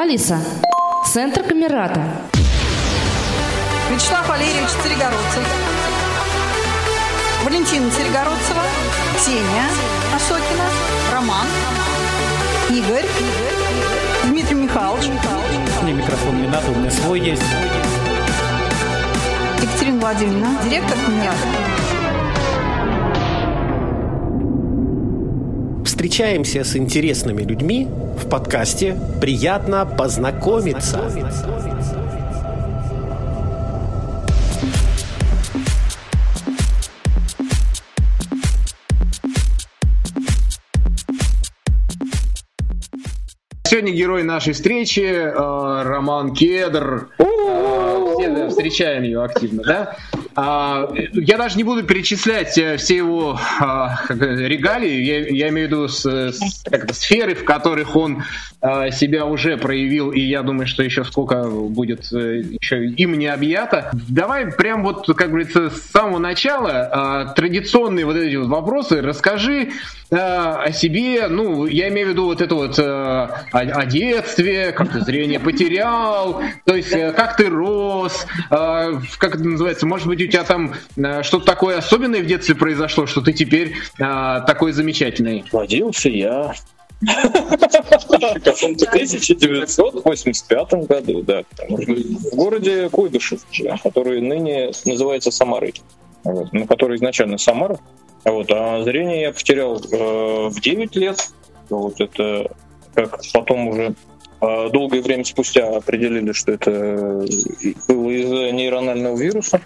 Алиса, центр Камерата. Вячеслав Валерьевич Царегородцев. Валентина Царегородцева. Ксения Осокина. Роман. Игорь. Дмитрий Михайлович. Мне микрофон не надо, у меня свой есть. Екатерина Владимировна. Директор Камерата. Встречаемся с интересными людьми в подкасте «Приятно познакомиться». Сегодня герой нашей встречи э, Роман Кедр. Э, Все да, встречаем ее активно, да? А, Я даже не буду перечислять э, все его а, это, регалии, я, я имею в виду с, с- как сферы, в которых он а, себя уже проявил, и я думаю, что еще сколько будет э, еще им не объято. Давай прям вот, как говорится, с самого начала традиционные вот эти вот вопросы. Расскажи о себе, ну, я имею в виду вот это вот э, о, о детстве, как ты зрение потерял, то есть э, как ты рос, э, как это называется, может быть, у тебя там э, что-то такое особенное в детстве произошло, что ты теперь э, такой замечательный. Родился я в каком-то 1985 году, да, в городе Куйбышев, который ныне называется Самарой, вот, ну, который изначально Самара. Вот, а зрение я потерял э, в 9 лет. Вот это как потом уже э, долгое время спустя определили, что это было из-за нейронального вируса.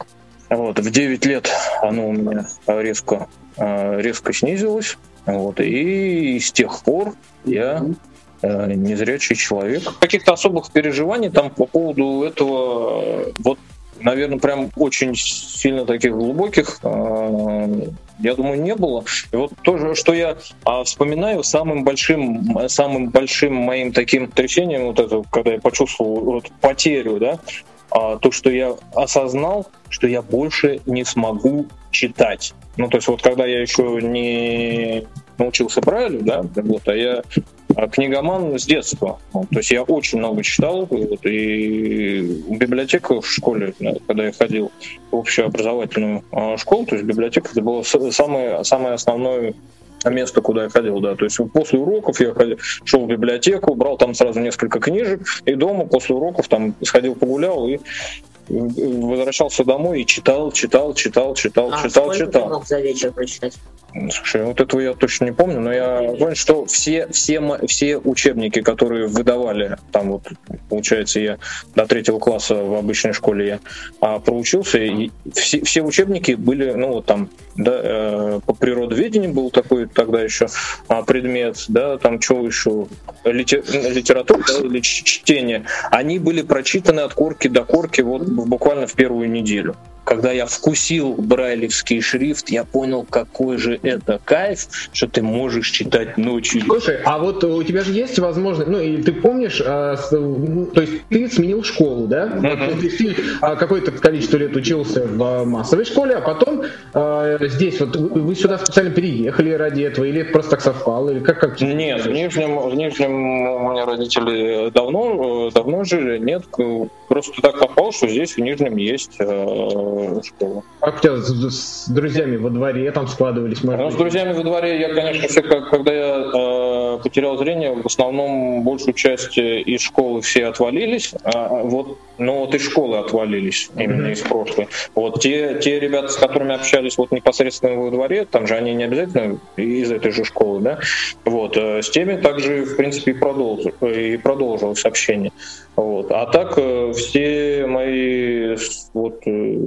Вот, в 9 лет оно у меня резко, э, резко снизилось. Вот, и с тех пор я э, незрячий человек. Каких-то особых переживаний там по поводу этого, э, вот, наверное, прям очень сильно таких глубоких, я думаю, не было. И вот то, что я а, вспоминаю, самым большим, самым большим моим таким трясением, вот это, когда я почувствовал вот, потерю, да, то, что я осознал, что я больше не смогу читать. Ну, то есть вот когда я еще не научился Брайлю, да, вот, а я а, книгоман с детства. Вот, то есть я очень много читал, вот, и библиотека в школе, да, когда я ходил в общеобразовательную а, школу, то есть библиотека это было самое, самое основное место, куда я ходил, да, то есть после уроков я ходил, шел в библиотеку, брал там сразу несколько книжек, и дома после уроков там сходил погулял и возвращался домой и читал, читал, читал, читал, А читал, читал. ты мог за вечер прочитать? Слушай, вот этого я точно не помню, но я помню, что все, все, все учебники, которые выдавали, там вот, получается, я до третьего класса в обычной школе я а, проучился, и все, все учебники были, ну вот там, да, э, по природоведению был такой тогда еще а, предмет, да, там что еще, лите- литература да, или чтение, они были прочитаны от корки до корки вот буквально в первую неделю. Когда я вкусил брайлевский шрифт, я понял, какой же это кайф, что ты можешь читать ночью. Слушай, а вот у тебя же есть возможность, ну и ты помнишь, а, с- ну, то есть ты сменил школу, да? Вот, то есть ты а, какое-то количество лет учился в массовой школе, а потом а, здесь вот вы сюда специально переехали ради этого, или это просто так совпало, или как как? Нет, в Нижнем, в Нижнем у меня родители давно, э, давно жили, нет, э, просто так попал, что здесь в Нижнем есть э, школа. Как у тебя с, с друзьями во дворе там складывались? может Ну, с друзьями во дворе я, конечно, все, как, когда я э, потерял зрение, в основном большую часть э, из школы все отвалились, а, вот, но вот из школы отвалились, именно из прошлой. Вот те, те ребята, с которыми общались вот непосредственно во дворе, там же они не обязательно из этой же школы, да, вот, э, с теми также, в принципе, и, продолжил, и продолжилось общение. Вот. А так э, все мои вот, э,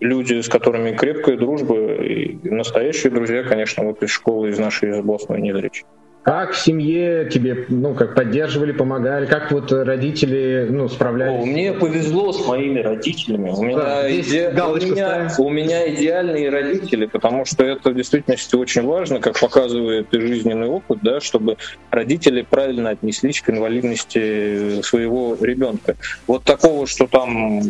люди, с которыми крепкая дружба и настоящие друзья, конечно, вот из школы, из нашей из областной незрячей. Как в семье тебе, ну, как поддерживали, помогали, как вот родители, ну, справлялись? О, мне повезло с моими родителями. У меня, Да, иде- у, меня, ставим. у меня идеальные родители, потому что это в действительности очень важно, как показывает и жизненный опыт, да, чтобы родители правильно отнеслись к инвалидности своего ребенка. Вот такого, что там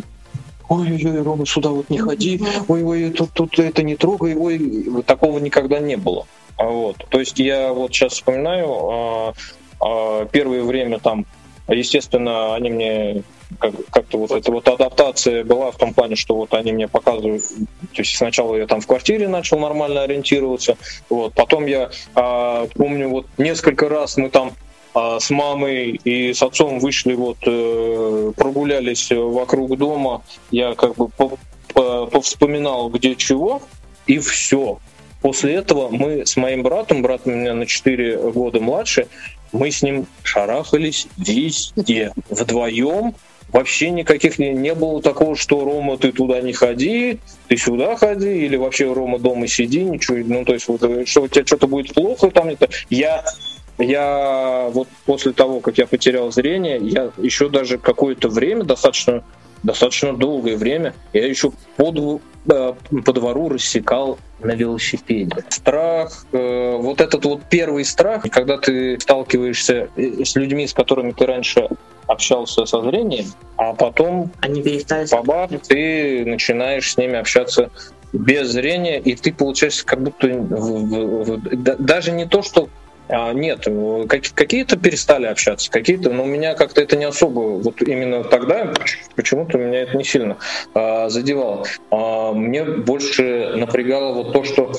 ой-ой-ой, Рома, сюда вот не ходи, ой-ой, тут, тут это не трогай, ой, такого никогда не было. А Вот. То есть я вот сейчас вспоминаю, а, а, первое время там естественно, они мне как, как-то вот эта вот адаптация была в том плане, что вот они мне показывают, то есть сначала я там в квартире начал нормально ориентироваться, вот, потом я а, помню вот несколько раз мы там а, с мамой и с отцом вышли вот э, прогулялись вокруг дома, я как бы повспоминал где чего и все. После этого мы с моим братом, брат у меня на 4 года младше, мы с ним шарахались везде, вдвоем, вообще никаких не, не было такого, что Рома, ты туда не ходи, ты сюда ходи, или вообще Рома дома сиди, ничего, ну то есть вот, что у тебя что-то будет плохо там, это я я вот после того, как я потерял зрение, я еще даже какое-то время, достаточно, достаточно долгое время, я еще по, э, по двору рассекал на велосипеде. Страх, э, вот этот вот первый страх, когда ты сталкиваешься э, с людьми, с которыми ты раньше общался со зрением, а потом Они перестали... бабах, ты начинаешь с ними общаться без зрения, и ты получаешься как будто в, в, в, даже не то, что а, нет, какие-то перестали общаться, какие-то, но у меня как-то это не особо, вот именно тогда почему-то меня это не сильно а, задевало. А, мне больше напрягало вот то, что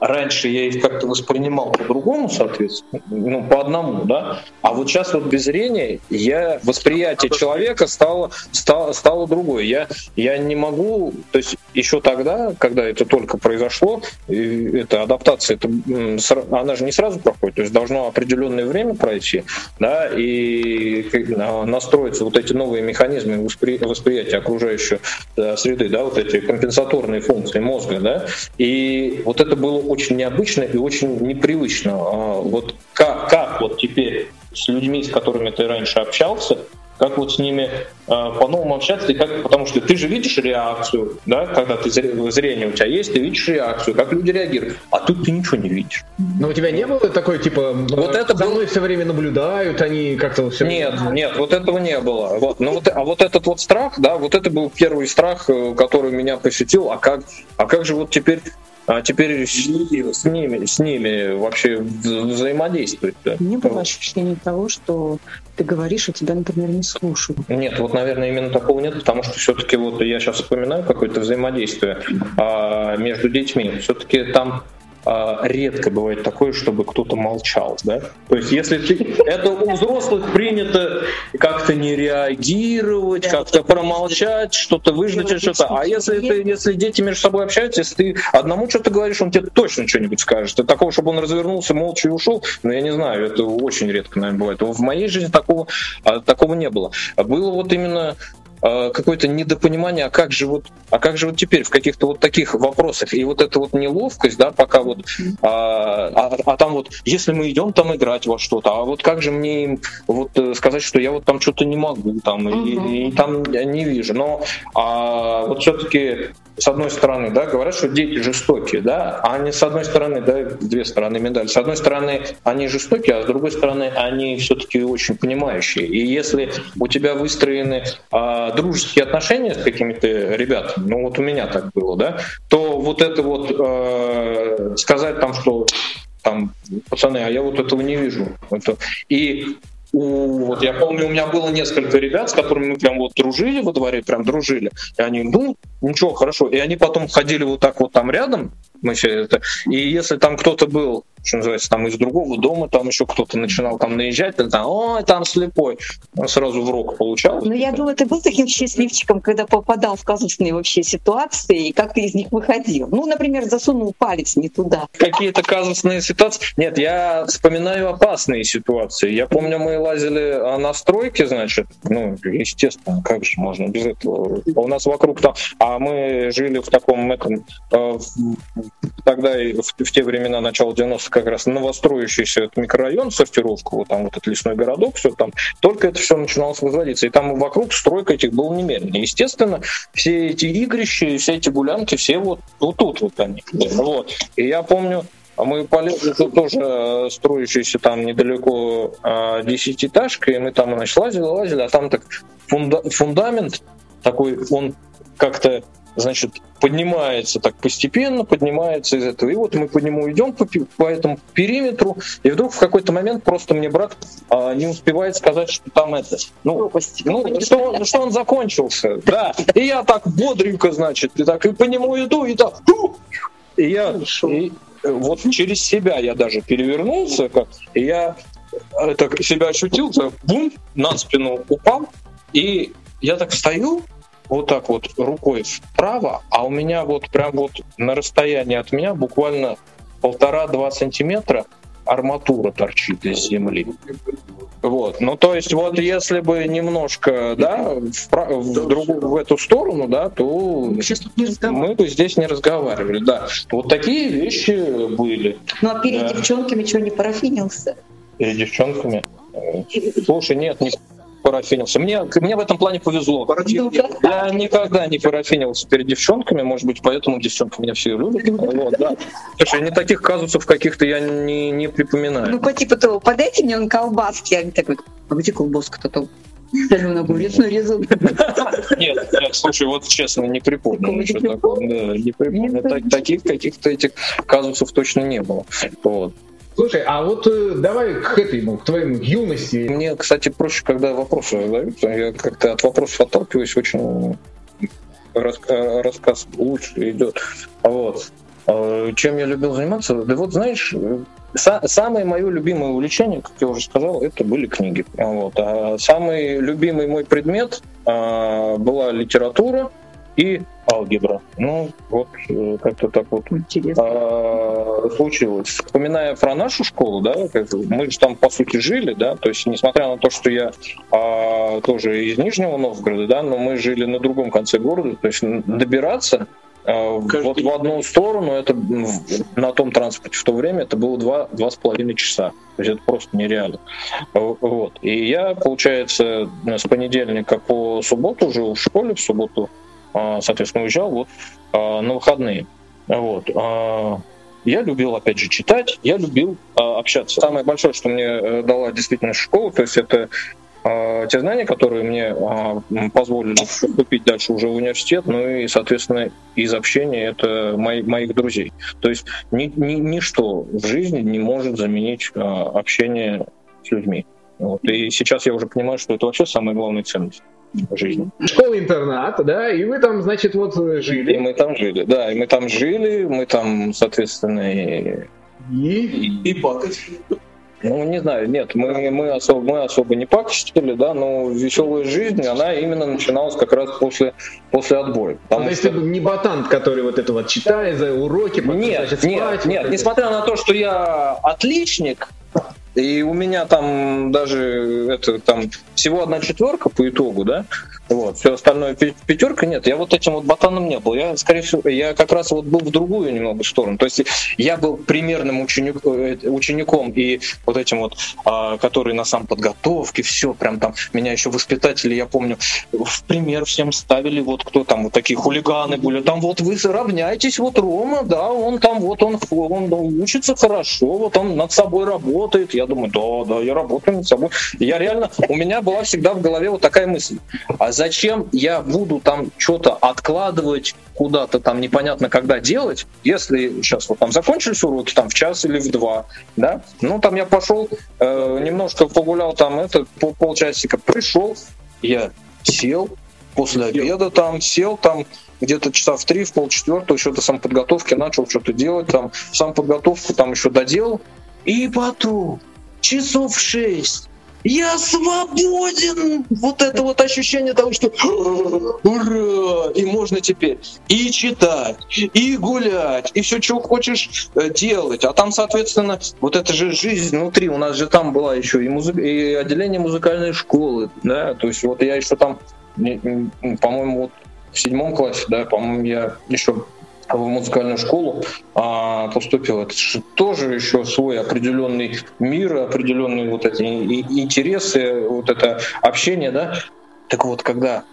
раньше я их как-то воспринимал по-другому, соответственно, ну, по одному, да, а вот сейчас вот без зрения я, восприятие человека стало, стало, стало другое. Я, я не могу, то есть еще тогда, когда это только произошло, эта адаптация, это, она же не сразу проходит, то есть должно определенное время пройти, да, и настроиться вот эти новые механизмы воспри, восприятия окружающей э, среды, да, вот эти компенсаторные функции мозга, да, и вот это было очень необычно и очень непривычно. А вот как, как вот теперь с людьми, с которыми ты раньше общался, как вот с ними э, по-новому общаться, и как, потому что ты же видишь реакцию, да, когда ты зрение у тебя есть, ты видишь реакцию, как люди реагируют, а тут ты ничего не видишь. Но у тебя не было такой, типа, вот это за мной все время наблюдают, они как-то все... Нет, нет, вот этого не было. Вот, ну вот, а вот этот вот страх, да, вот это был первый страх, э, который меня посетил, а как, а как же вот теперь а теперь с ними, с ними вообще взаимодействовать. Да? Не было ощущения того, что ты говоришь, а тебя, например, не слушают. Нет, вот, наверное, именно такого нет, потому что все-таки вот я сейчас вспоминаю какое-то взаимодействие а, между детьми. Все-таки там редко бывает такое, чтобы кто-то молчал, да? То есть, если ты... Это у взрослых принято как-то не реагировать, как-то промолчать, что-то выждать, что-то. А если, ты, если дети между собой общаются, если ты одному что-то говоришь, он тебе точно что-нибудь скажет. И такого, чтобы он развернулся молча и ушел, ну, я не знаю, это очень редко, наверное, бывает. В моей жизни такого, а, такого не было. Было вот именно какое-то недопонимание, а как же вот, а как же вот теперь в каких-то вот таких вопросах и вот эта вот неловкость, да, пока вот, а, а, а там вот, если мы идем там играть во что-то, а вот как же мне им вот э, сказать, что я вот там что-то не могу там и, и там не вижу, но а, вот все-таки с одной стороны, да, говорят, что дети жестокие, да, а они с одной стороны, да, две стороны медали. С одной стороны, они жестокие, а с другой стороны, они все-таки очень понимающие. И если у тебя выстроены а, дружеские отношения с какими-то ребятами, ну вот у меня так было, да, то вот это вот э, сказать там, что там, пацаны, а я вот этого не вижу. Это... И у, вот я помню, у меня было несколько ребят, с которыми мы прям вот дружили во дворе, прям дружили. И они, ну, ничего, хорошо. И они потом ходили вот так вот там рядом, мы все это. И если там кто-то был что называется, там из другого дома, там еще кто-то начинал там наезжать, там, ой, там слепой, он сразу в рог получал. Ну, я думаю, ты был таким счастливчиком, когда попадал в казусные вообще ситуации, и как ты из них выходил. Ну, например, засунул палец не туда. Какие-то казусные ситуации? Нет, я вспоминаю опасные ситуации. Я помню, мы лазили на стройке, значит, ну, естественно, как же можно без этого? У нас вокруг там, а мы жили в таком этом, э, тогда и в, в те времена, начала 90-х, как раз новостроящийся этот микрорайон, сортировку, вот там вот этот лесной городок, все там, только это все начиналось возводиться. И там вокруг стройка этих было немерено. Естественно, все эти игрища, все эти гулянки, все вот, вот тут вот они. Вот. И я помню, а мы полезли тут тоже э, строящийся там недалеко а, десятиэтажка, и мы там, значит, лазили, лазили, а там так фунда- фундамент такой, он как-то значит, поднимается так постепенно, поднимается из этого. И вот мы по нему идем по, по этому периметру, и вдруг в какой-то момент просто мне брат а, не успевает сказать, что там это, ну, ну что, он, что он закончился, да. И я так бодренько, значит, и так и по нему иду, и так, и я, и, вот через себя я даже перевернулся, как, и я это себя ощутил, так, бум, на спину упал, и я так стою, вот так вот рукой вправо, а у меня вот прям вот на расстоянии от меня буквально полтора-два сантиметра арматура торчит из земли. Вот. Ну, то есть, вот если бы немножко, да, в, в, другую, в эту сторону, да, то мы бы здесь не разговаривали, да. Вот такие вещи были. Ну, а перед да. девчонками что, не парафинился? Перед девчонками? Слушай, нет, не парафинился. Мне, мне в этом плане повезло. Я никогда не парафинился перед девчонками, может быть, поэтому девчонки меня все любят. Вот, да. Слушай, не таких казусов каких-то я не, не припоминаю. Ну, по типу того, подайте мне он колбаски. А такой, а где колбаска-то там? Нет, нет, слушай, вот честно, не припомню ничего такого. Да, не припомню. Таких каких-то этих казусов точно не было. Вот. Слушай, а вот э, давай к этой, к твоей юности. Мне, кстати, проще, когда вопросы задают. Я как-то от вопросов отталкиваюсь очень раска- рассказ лучше идет. Вот. А чем я любил заниматься? Да вот, знаешь, са- самое мое любимое увлечение, как я уже сказал, это были книги. Вот. А самый любимый мой предмет а, была литература и алгебра. Ну, вот э, как-то так вот а, случилось. Вспоминая про нашу школу, да, мы же там по сути жили, да, то есть несмотря на то, что я а, тоже из Нижнего Новгорода, да, но мы жили на другом конце города, то есть добираться а, вот в одну сторону это на том транспорте в то время это было два, два с половиной часа. То есть это просто нереально. Вот. И я, получается, с понедельника по субботу жил в школе, в субботу соответственно, уезжал вот а, на выходные. Вот. А, я любил, опять же, читать, я любил общаться. Самое большое, что мне э, дала действительно школа, то есть это те знания, которые мне позволили поступить дальше уже в университет, ну и, соответственно, из общения это мои, моих друзей. То есть ни, ни, ничто в жизни не может заменить общение с людьми. Вот. И сейчас я уже понимаю, что это вообще самая главная ценность жизни. Школа-интернат, да, и вы там, значит, вот жили. И мы там жили, да, и мы там жили, мы там, соответственно, и... И, и пакость. Ну, не знаю, нет, мы, мы, особо, мы особо не пакостили, да, но веселая жизнь, она именно начиналась как раз после, после отбоя. Ну, есть что... ты не ботант, который вот это вот читает за уроки, потом, нет, значит, спать, нет, нет, вот несмотря на то, что я отличник, и у меня там даже это там всего одна четверка по итогу, да, вот, все остальное пятерка нет. Я вот этим вот ботаном не был. Я, скорее всего, я как раз вот был в другую немного сторону. То есть я был примерным ученик, э, учеником и вот этим вот, а, который на сам подготовке, все, прям там, меня еще воспитатели, я помню, в пример всем ставили, вот кто там, вот такие хулиганы были, там вот вы равняйтесь, вот Рома, да, он там вот, он, он, он учится хорошо, вот он над собой работает. Я думаю, да, да, я работаю над собой. Я реально, у меня была всегда в голове вот такая мысль. А зачем я буду там что-то откладывать куда-то там непонятно когда делать, если сейчас вот там закончились уроки там в час или в два, да, ну там я пошел, э, немножко погулял там это пол, полчасика, пришел, я сел, после обеда там сел там где-то часа в три, в полчетвертого еще до самоподготовки начал что-то делать, там сам подготовку там еще доделал, и потом часов в шесть я свободен! Вот это вот ощущение того, что ура! И можно теперь и читать, и гулять, и все, что хочешь э, делать. А там, соответственно, вот это же жизнь внутри. У нас же там была еще и, музы... и отделение музыкальной школы, да, то есть вот я еще там, по-моему, вот в седьмом классе, да, по-моему, я еще в музыкальную школу а, поступил. Это же тоже еще свой определенный мир, определенные вот эти интересы, вот это общение, да. Так вот, когда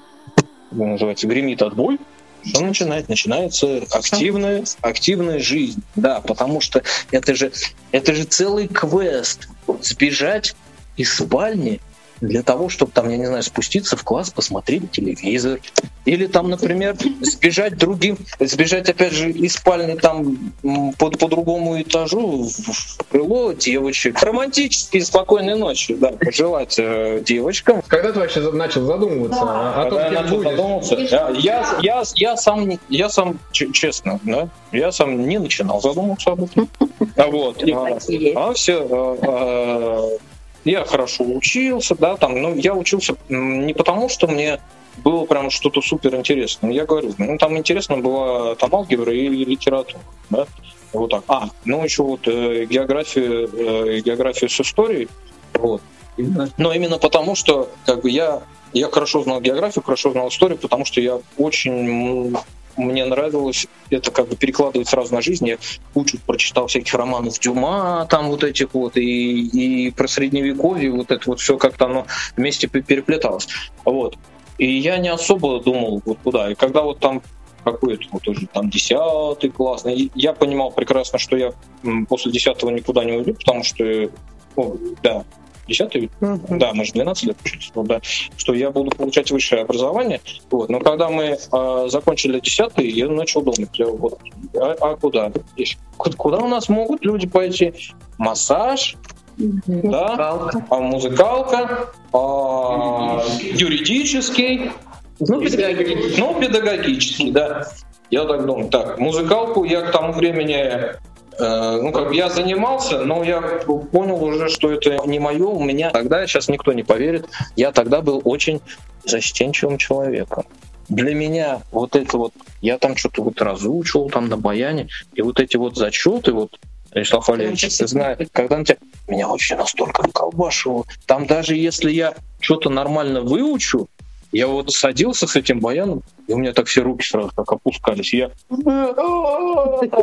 называется гремит отбой, что начинает? Начинается активная, активная жизнь. Да, потому что это же, это же целый квест. Сбежать из спальни для того, чтобы там, я не знаю, спуститься в класс, посмотреть телевизор. Или там, например, сбежать другим, сбежать, опять же, из спальни там по, по другому этажу в крыло девочек. Романтические спокойные ночи, да, пожелать э, девочкам. Когда ты вообще начал задумываться да. о том, Когда я начал будешь? задумываться, я, я, я, я сам, я сам, честно, да, я сам не начинал задумываться об этом. А вот, а, а все, а, а, я хорошо учился, да, там, но я учился не потому, что мне было прям что-то супер интересное. Я говорю, ну там интересно была там алгебра и литература, да, вот так. А, ну еще вот э, география, э, география с историей, вот. Но именно потому, что как бы я я хорошо знал географию, хорошо знал историю, потому что я очень мне нравилось это как бы перекладывать сразу на жизнь. Я кучу прочитал всяких романов Дюма, там вот этих вот, и, и про средневековье, вот это вот все как-то оно вместе переплеталось. Вот. И я не особо думал, вот куда. И когда вот там какой-то вот уже там десятый класс, я понимал прекрасно, что я после десятого никуда не уйду, потому что, о, да, 10 uh-huh. да, мы же 12 лет учились, ну, да, что я буду получать высшее образование. Вот. Но когда мы э, закончили 10 я начал думать, вот, а, а куда? Куда у нас могут люди пойти? Массаж, uh-huh. да, а музыкалка, а, юридический, ну, педагогический. ну, педагогический, да. Я так думаю, так, музыкалку я к тому времени Э, ну, как бы я занимался, но я понял уже, что это не мое. У меня тогда, сейчас никто не поверит, я тогда был очень застенчивым человеком. Для меня вот это вот, я там что-то вот разучивал там на баяне, и вот эти вот зачеты, вот Вячеслав Валерьевич, ты знаешь, когда на тебя... Меня вообще настолько колбашило. Там даже если я что-то нормально выучу, я вот садился с этим баяном, и у меня так все руки сразу как опускались. Я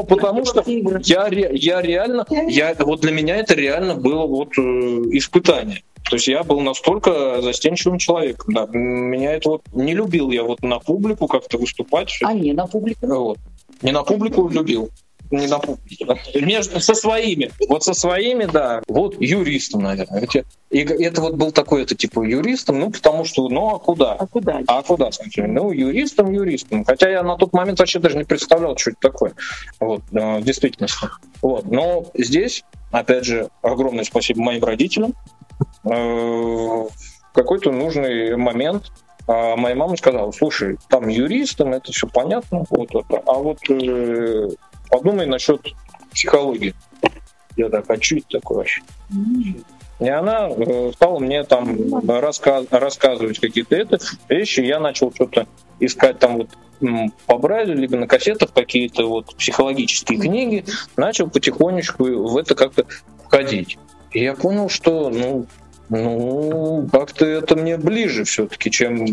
потому что я, я реально, я, вот для меня это реально было вот испытание. То есть я был настолько застенчивым человеком. Да. Меня это вот не любил я вот на публику как-то выступать. А не на публику? Вот. Не на публику любил не на между со своими. Вот со своими, да. Вот юристом, наверное. И это вот был такой, это типа юристом, ну потому что, ну а куда? А куда? А куда, смотри? Ну юристом, юристом. Хотя я на тот момент вообще даже не представлял, что это такое. Вот, в действительности. Вот. Но здесь, опять же, огромное спасибо моим родителям. Э, в какой-то нужный момент а моя мама сказала, слушай, там юристом, это все понятно, вот это, а вот э, подумай насчет психологии. Я так, а что это такое вообще? И она э, стала мне там рассказ, рассказывать какие-то это вещи. Я начал что-то искать там вот по Брайлю, либо на кассетах какие-то вот психологические книги. Начал потихонечку в это как-то входить. И я понял, что ну, ну, как-то это мне ближе все-таки, чем,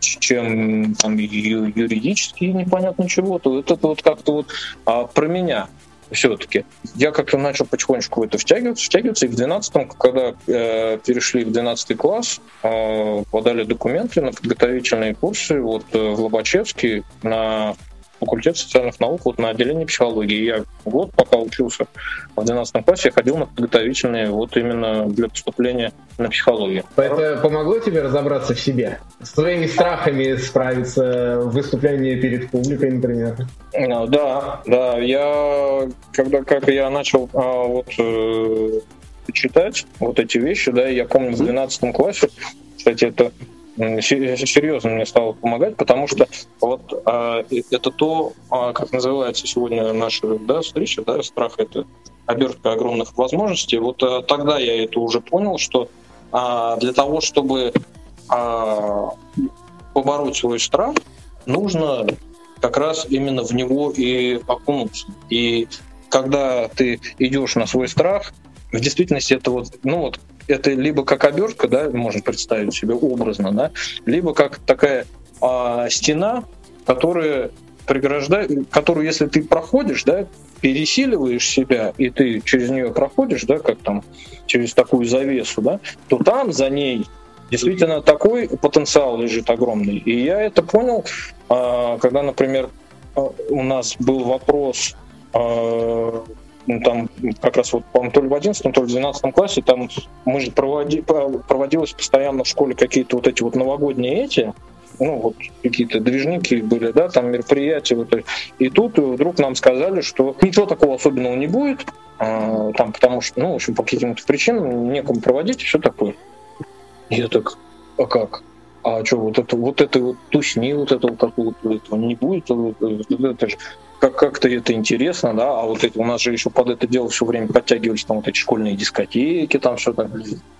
чем там, юридически непонятно чего-то. Это вот как-то вот а, про меня все-таки. Я как-то начал потихонечку в это втягиваться, втягиваться, и в 12 когда э, перешли в 12 класс, э, подали документы на подготовительные курсы вот, э, в Лобачевске на факультет социальных наук вот на отделении психологии. Я год, пока учился в 12 классе, я ходил на подготовительные вот именно для поступления на психологию. Это помогло тебе разобраться в себе? С твоими страхами справиться в выступлении перед публикой, например? А, да, да. Я, когда как я начал а, вот э, читать вот эти вещи, да, я помню в 12 классе, кстати, это серьезно мне стало помогать, потому что вот а, это то, а, как называется сегодня наша да, встреча, да, страх это обертка огромных возможностей. Вот тогда я это уже понял, что а, для того, чтобы а, побороть свой страх, нужно как раз именно в него и окунуться. И когда ты идешь на свой страх, в действительности это вот, ну вот это либо как обертка, да, можно представить себе образно, да, либо как такая а, стена, которая преграждает, которую, если ты проходишь, да, пересиливаешь себя, и ты через нее проходишь, да, как там, через такую завесу, да, то там за ней действительно такой потенциал лежит огромный. И я это понял, а, когда, например, а, у нас был вопрос а, ну, там как раз вот, по-моему, то ли в 11, то ли в 12 классе, там мы же проводи, проводилось постоянно в школе какие-то вот эти вот новогодние эти, ну, вот какие-то движники были, да, там мероприятия. Вот, и тут вдруг нам сказали, что ничего такого особенного не будет, а, там, потому что, ну, в общем, по каким-то причинам некому проводить, и все такое. Я так, а как? А что, вот это вот это вот тусни, вот этого какого-то этого не будет, это же как- как-то это интересно, да, а вот эти, у нас же еще под это дело все время подтягивались там вот эти школьные дискотеки, там что-то.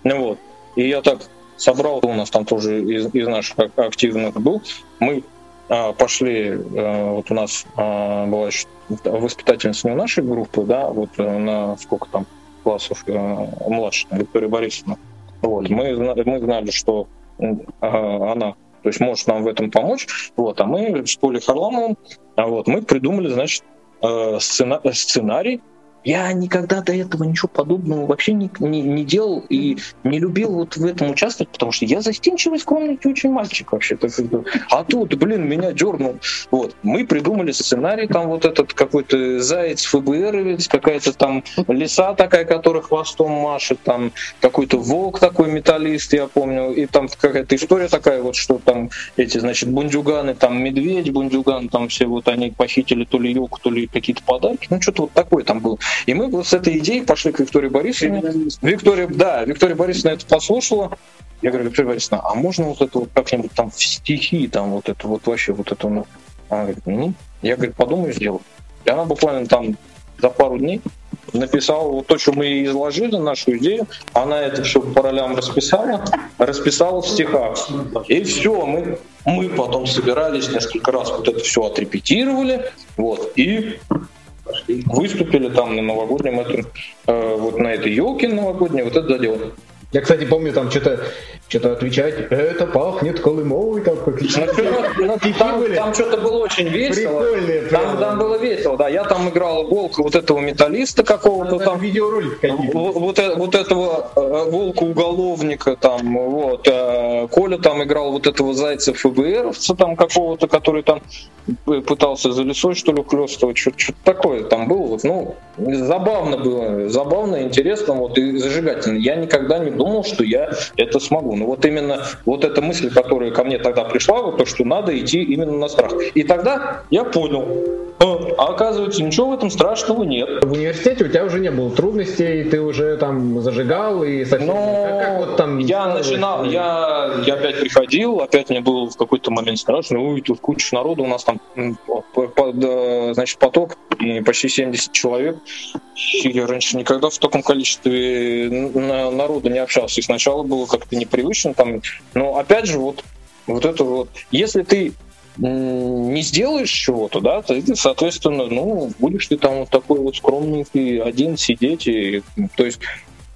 Ну вот. И я так собрал, у нас там тоже из, из наших активных был, мы а, пошли, а, вот у нас а, была воспитательница не нашей группы, да, вот э, на сколько там классов а, младше, Виктория Борисовна. Вот, мы, мы знали, что а, она то есть может нам в этом помочь. Вот, а мы с Полей Харламовым, а вот, мы придумали, значит, э, сцена, сценарий я никогда до этого ничего подобного вообще не, не, не делал и не любил вот в этом участвовать, потому что я застенчивый, скромный очень мальчик вообще. А тут, блин, меня дернул. Вот. Мы придумали сценарий, там вот этот какой-то заяц ФБРовец, какая-то там лиса такая, которая хвостом машет, там какой-то волк такой металлист, я помню, и там какая-то история такая вот, что там эти, значит, бундюганы, там медведь, бундюган, там все вот они похитили то ли елку, то ли какие-то подарки, ну что-то вот такое там было. И мы вот с этой идеей пошли к Виктории Борисовне. Виктория, да, Виктория Борисовна это послушала. Я говорю, Виктория Борисовна, а можно вот это вот как-нибудь там в стихи, там вот это вот вообще вот это, она говорит, ну, я, говорю, подумаю, сделаю. И она буквально там за пару дней написала вот то, что мы изложили, нашу идею. Она это все по ролям расписала, расписала в стихах. И все, мы, мы потом собирались несколько раз, вот это все отрепетировали, вот, и выступили там на новогоднем этом, э, вот на этой елке новогодней, вот это заделали. Я, кстати, помню, там что-то что-то отвечать, это пахнет Колымовой, там какие-то. Ну, там, там что-то было очень весело. Прикольные, там, там было весело, да. Я там играл волка вот этого металлиста какого-то там. Видеоролик вот, вот, э, вот этого э, волка-уголовника там, вот. Э, Коля там играл вот этого зайца ФБРовца там какого-то, который там пытался за лесой, что ли, хлестывать, что-то такое там было. Вот, ну, забавно было, забавно, интересно, вот, и зажигательно. Я никогда не думал, что я это смогу. Но вот именно вот эта мысль, которая ко мне тогда пришла, вот то, что надо идти именно на страх. И тогда я понял, а оказывается, ничего в этом страшного нет. В университете у тебя уже не было трудностей, ты уже там зажигал и совсем... Но как, как вот там я начинал, я, я опять приходил, опять мне было в какой-то момент страшно, ой, тут куча народу, у нас там значит, поток, и почти 70 человек. Я раньше никогда в таком количестве народа не общался. И сначала было как-то непривычно там. Но опять же, вот, вот это вот. Если ты не сделаешь чего-то, да, ты, соответственно, ну, будешь ты там вот такой вот скромненький один сидеть. И, то есть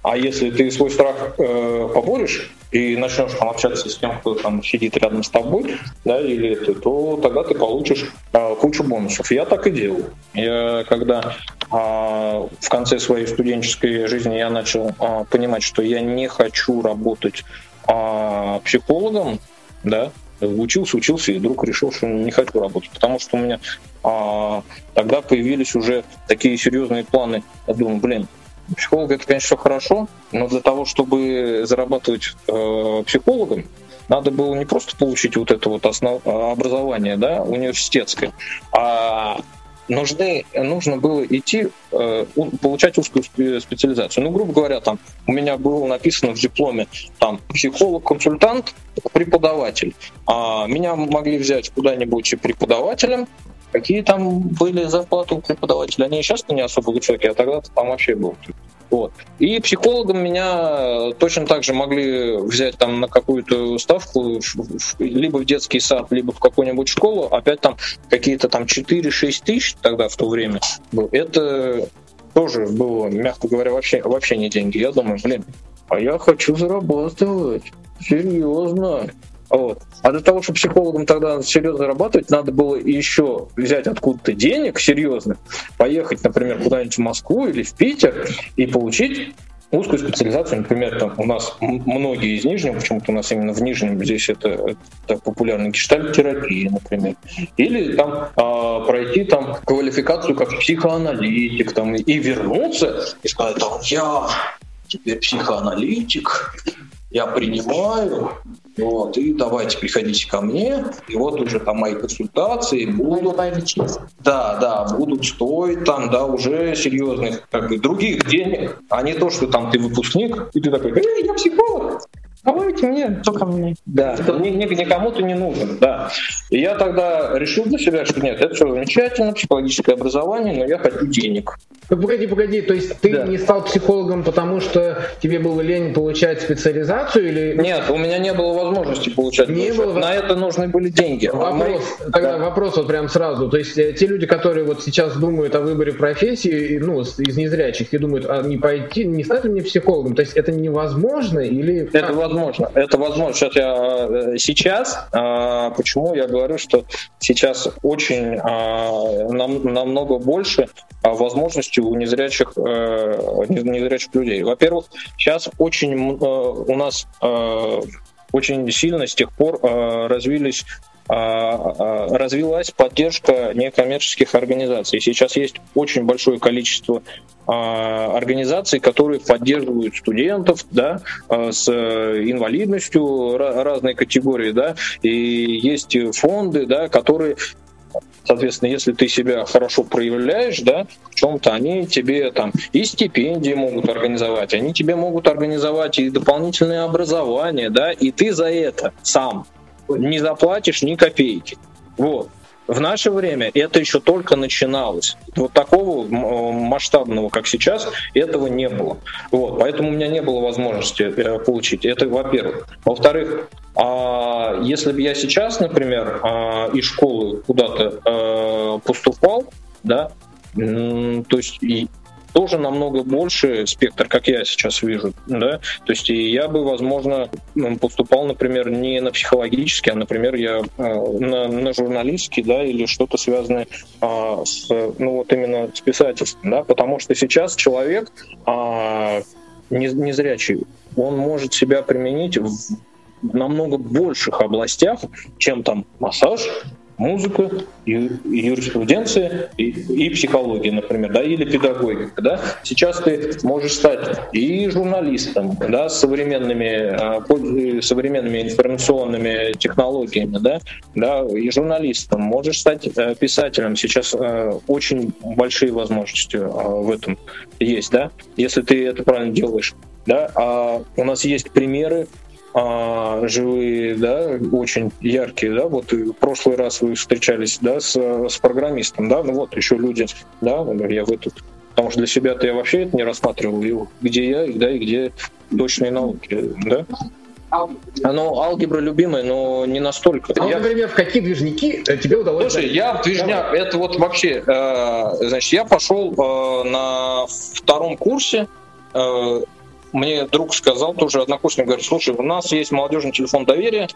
а если ты свой страх э, поборешь и начнешь там общаться с тем, кто там сидит рядом с тобой, да, или это, то тогда ты получишь э, кучу бонусов. Я так и делал. Я когда э, в конце своей студенческой жизни я начал э, понимать, что я не хочу работать э, психологом, да, учился, учился, и вдруг решил, что не хочу работать, потому что у меня а, тогда появились уже такие серьезные планы. Я думаю, блин, психолог это, конечно, хорошо, но для того, чтобы зарабатывать э, психологом, надо было не просто получить вот это вот основ... образование, да, университетское, а нужны, нужно было идти э, получать узкую специализацию. Ну, грубо говоря, там у меня было написано в дипломе там психолог-консультант, преподаватель. А меня могли взять куда-нибудь преподавателем, Какие там были зарплаты у преподавателей? Они сейчас не особо высокие, а тогда-то там вообще был. Вот. И психологом меня точно так же могли взять там на какую-то ставку, либо в детский сад, либо в какую-нибудь школу. Опять там какие-то там 4-6 тысяч тогда в то время. Был. Это тоже было, мягко говоря, вообще, вообще не деньги. Я думаю, блин, а я хочу зарабатывать. Серьезно. Вот. А для того, чтобы психологам тогда серьезно зарабатывать, надо было еще взять откуда-то денег серьезных, поехать, например, куда-нибудь в Москву или в Питер и получить узкую специализацию, например, там у нас многие из Нижнего, почему-то у нас именно в Нижнем здесь это, это популярная гештальт-терапия, например, или там э, пройти там квалификацию как психоаналитик, там, и вернуться и сказать, там, я теперь психоаналитик, я принимаю, вот, и давайте приходите ко мне, и вот уже там мои консультации будут... Да, да, будут стоить там, да, уже серьезных, как бы, других денег, а не то, что там ты выпускник, и ты такой, эй, я психолог, Давайте мне. Только мне. Да, ни, ни, никому ты не нужен, да. И я тогда решил для себя, что нет, это все замечательно, психологическое образование, но я хочу денег. Ну, погоди, погоди, то есть ты да. не стал психологом, потому что тебе было лень получать специализацию или... Нет, у меня не было возможности получать. Не было... На это нужны были деньги. Вопрос, Мои... тогда да. вопрос вот прям сразу. То есть э, те люди, которые вот сейчас думают о выборе профессии, ну, из незрячих, и думают, а не пойти, не стать ли мне психологом? То есть это невозможно или... Это возможно. Это возможно. Сейчас я э, сейчас, а, почему я говорю, что сейчас очень а, намного больше а, возможностей у незрячих, э, незрячих людей. Во-первых, сейчас очень э, у нас очень сильно с тех пор развились развилась поддержка некоммерческих организаций. Сейчас есть очень большое количество а, организаций, которые поддерживают студентов да, а, с инвалидностью разной категории, да, и есть фонды, да, которые Соответственно, если ты себя хорошо проявляешь, да, в чем-то они тебе там и стипендии могут организовать, они тебе могут организовать и дополнительное образование, да, и ты за это сам не заплатишь ни копейки. Вот. В наше время это еще только начиналось. Вот такого масштабного, как сейчас, этого не было. Вот, поэтому у меня не было возможности э, получить. Это во-первых. Во-вторых, а если бы я сейчас, например, а, из школы куда-то э, поступал, да, то есть тоже намного больше спектр, как я сейчас вижу, да, то есть и я бы, возможно, поступал, например, не на психологический, а, например, я э, на, на журналистский, да, или что-то связанное а, с, ну вот именно с писательством, да, потому что сейчас человек а, незрячий, он может себя применить в намного больших областях, чем там массаж, музыка, юриспруденция и, и психология, например, да, или педагогика, да. Сейчас ты можешь стать и журналистом, да, с современными, а, современными информационными технологиями, да, да, и журналистом, можешь стать э, писателем. Сейчас э, очень большие возможности э, в этом есть, да, если ты это правильно делаешь. Да, а у нас есть примеры а, живые, да, очень яркие, да, вот в прошлый раз вы встречались, да, с, с программистом, да, ну вот еще люди, да, я в этот, потому что для себя-то я вообще это не рассматривал, и где я, да, и где точные науки, да. Ну, алгебра любимая, но не настолько. А, я... например, в какие движники э, тебе удалось... Слушай, я в движняк, это вот вообще, э, значит, я пошел э, на втором курсе э, мне друг сказал, тоже однокурсник, говорит, слушай, у нас есть молодежный телефон доверия,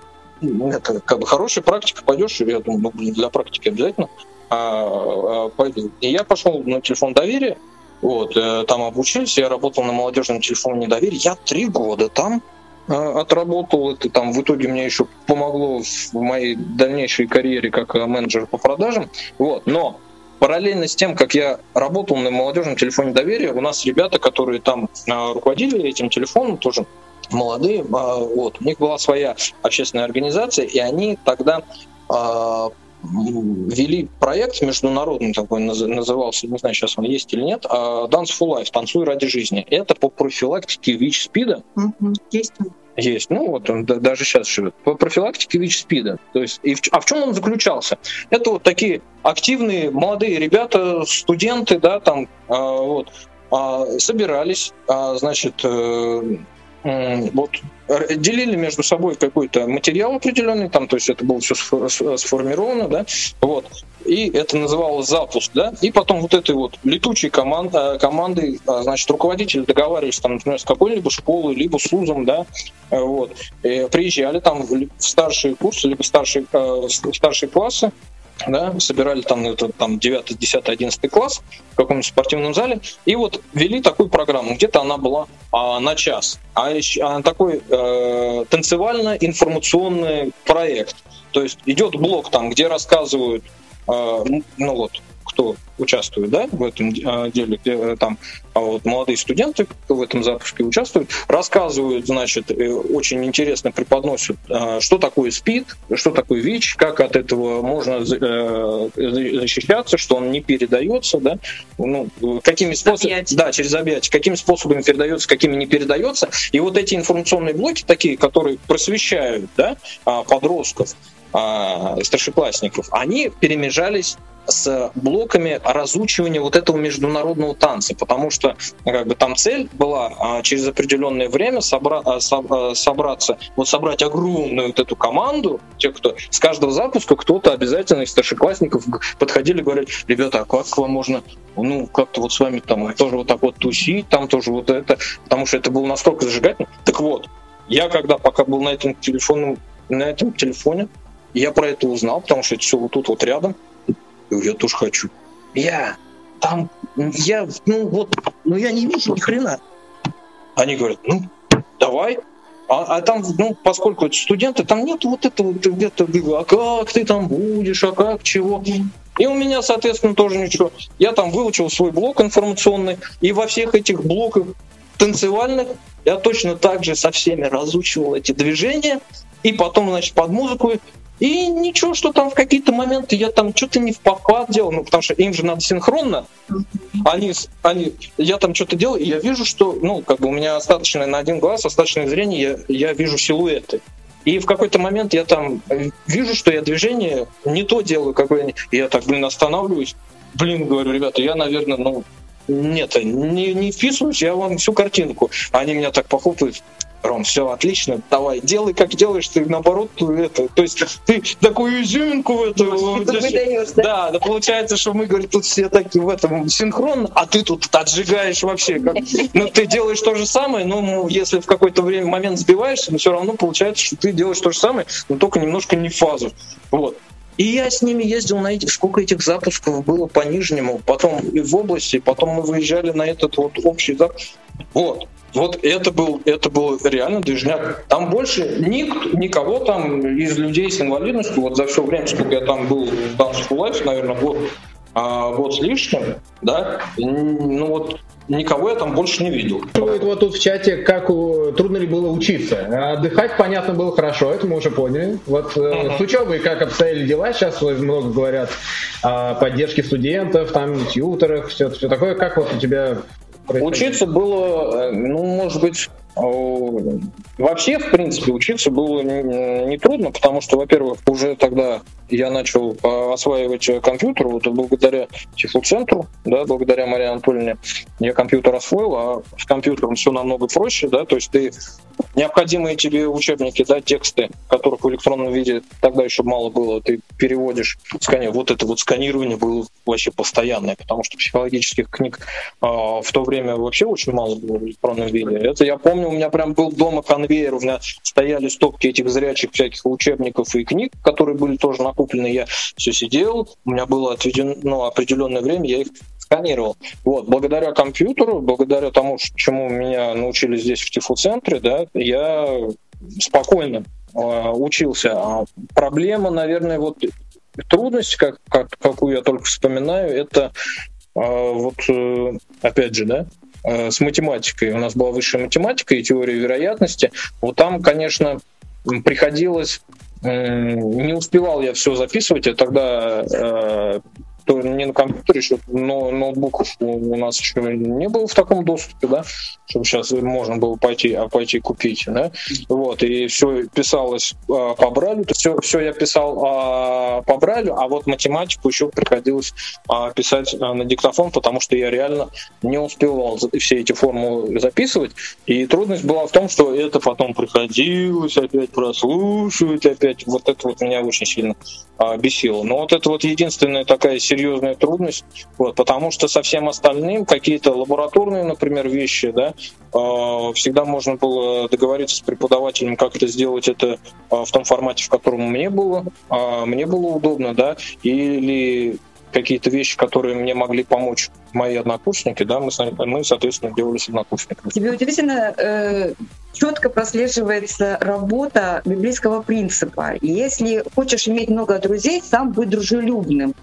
ну, это как бы хорошая практика, пойдешь, я думаю, ну, блин, для практики обязательно а, а, пойду. И я пошел на телефон доверия, вот, э, там обучился, я работал на молодежном телефоне доверия, я три года там а, отработал, это там в итоге мне еще помогло в моей дальнейшей карьере как менеджер по продажам, вот, но параллельно с тем, как я работал на молодежном телефоне доверия, у нас ребята, которые там а, руководили этим телефоном, тоже молодые, а, вот, у них была своя общественная организация, и они тогда а, вели проект международный такой назывался, не знаю, сейчас он есть или нет, Dance for Life, танцуй ради жизни. Это по профилактике ВИЧ-СПИДа. Есть есть. Ну вот он даже сейчас живет. По профилактике ВИЧ-СПИДа. То есть, и в, а в чем он заключался? Это вот такие активные молодые ребята, студенты, да, там, а, вот, а, собирались, а, значит, э, вот делили между собой какой-то материал определенный, там, то есть это было все сформировано, да, вот, и это называлось запуск, да, и потом вот этой вот летучей команд, э, командой, а, значит, руководители договаривались там, например, с какой-либо школой, либо с УЗом, да, э, вот, приезжали там в старшие курсы, либо старшие, э, старшие классы, да, собирали там, это, там 9, 10, 11 класс в каком-нибудь спортивном зале, и вот вели такую программу, где-то она была а, на час, а, а такой э, танцевально-информационный проект, то есть идет блок там, где рассказывают, э, ну вот, кто участвует да, в этом э, деле, где э, там а вот молодые студенты в этом запуске участвуют, рассказывают, значит, э, очень интересно преподносят, что такое СПИД, что такое ВИЧ, как от этого можно защищаться, что он не передается, да, ну, какими способами, да, через объятия, какими способами передается, какими не передается. И вот эти информационные блоки такие, которые просвещают да, а, подростков, а, старшеклассников, они перемежались с блоками разучивания вот этого международного танца, потому что как бы там цель была а, через определенное время собра- со- а, собраться, вот собрать огромную вот эту команду, тех, кто с каждого запуска кто-то обязательно из старшеклассников подходили и говорили, ребята, а как вам можно, ну, как-то вот с вами там тоже вот так вот тусить, там тоже вот это, потому что это было настолько зажигательно. Так вот, я когда пока был на этом телефоне, на этом телефоне, я про это узнал, потому что это все вот тут вот рядом, я тоже хочу. Я там, я, ну вот, ну я не вижу ни хрена. Они говорят, ну, давай. А, а там, ну, поскольку студенты, там нет вот этого где-то, а как ты там будешь, а как, чего. И у меня, соответственно, тоже ничего. Я там выучил свой блок информационный, и во всех этих блоках танцевальных я точно так же со всеми разучивал эти движения, и потом, значит, под музыку и ничего, что там в какие-то моменты я там что-то не в попад делал, ну потому что им же надо синхронно. Они, они, я там что-то делал, и я вижу, что, ну, как бы у меня остаточное на один глаз, остаточное зрение, я, я вижу силуэты. И в какой-то момент я там вижу, что я движение не то делаю, какое и я так, блин, останавливаюсь. Блин, говорю, ребята, я, наверное, ну, нет, не, не вписываюсь, я вам всю картинку. Они меня так похлопают. Ром, все отлично, давай, делай, как делаешь, ты наоборот, это, то есть ты такую изюминку в эту... Выдаешь, да? да, да, получается, что мы, говорит, тут все такие в этом синхронно, а ты тут отжигаешь вообще. Как, ну, ты делаешь то же самое, но ну, если в какой-то время момент сбиваешься, но все равно получается, что ты делаешь то же самое, но только немножко не фазу. Вот. И я с ними ездил на эти, сколько этих запусков было по Нижнему, потом и в области, потом мы выезжали на этот вот общий запуск. Вот. Вот это был, это был реально движняк. Там больше ник, никого там из людей с инвалидностью, вот за все время, сколько я там был в Dance for Life, наверное, год, а, год с лишним, да, ну вот никого я там больше не видел. Вот тут в чате, как у... трудно ли было учиться. Отдыхать, понятно, было хорошо, это мы уже поняли. Вот uh-huh. с учебой как обстояли дела, сейчас много говорят о поддержке студентов, там, тьютерах, все, все такое. Как вот у тебя Учиться было, э, ну, может быть, вообще, в принципе, учиться было не трудно, потому что, во-первых, уже тогда я начал осваивать компьютер, вот благодаря Тифлоцентру, да, благодаря Марии Анатольевне, я компьютер освоил, а с компьютером все намного проще, да, то есть ты необходимые тебе учебники, да, тексты, которых в электронном виде тогда еще мало было, ты переводишь, скани... вот это вот сканирование было вообще постоянное, потому что психологических книг э, в то время вообще очень мало было в электронном виде. Это я помню, у меня прям был дома конвейер, у меня стояли стопки этих зрячих всяких учебников и книг, которые были тоже накуплены, я все сидел, у меня было отведено ну, определенное время, я их сканировал. Вот, благодаря компьютеру, благодаря тому, чему меня научили здесь в ТИФУ-центре, да, я спокойно э, учился. А проблема, наверное, вот трудность, как, как, какую я только вспоминаю, это э, вот, э, опять же, да, с математикой. У нас была высшая математика и теория вероятности. Вот там, конечно, приходилось не успевал я все записывать, я тогда э, то не на компьютере еще, но ноутбуков у нас еще не было в таком доступе, да, чтобы сейчас можно было пойти, а пойти купить, да, вот, и все писалось а, по Брайлю, то все, все я писал а, по Брайлю, а вот математику еще приходилось а, писать а, на диктофон, потому что я реально не успевал все эти формулы записывать, и трудность была в том, что это потом приходилось опять прослушивать, опять, вот это вот меня очень сильно а, бесило. Но вот это вот единственная такая серьезная трудность, вот, потому что со всем остальным какие-то лабораторные, например, вещи, да, э, всегда можно было договориться с преподавателем, как это сделать это э, в том формате, в котором мне было, э, мне было удобно, да, или какие-то вещи, которые мне могли помочь мои однокурсники, да, мы, мы соответственно, делали с однокурсниками. Тебе удивительно э, четко прослеживается работа библейского принципа. Если хочешь иметь много друзей, сам будь дружелюбным.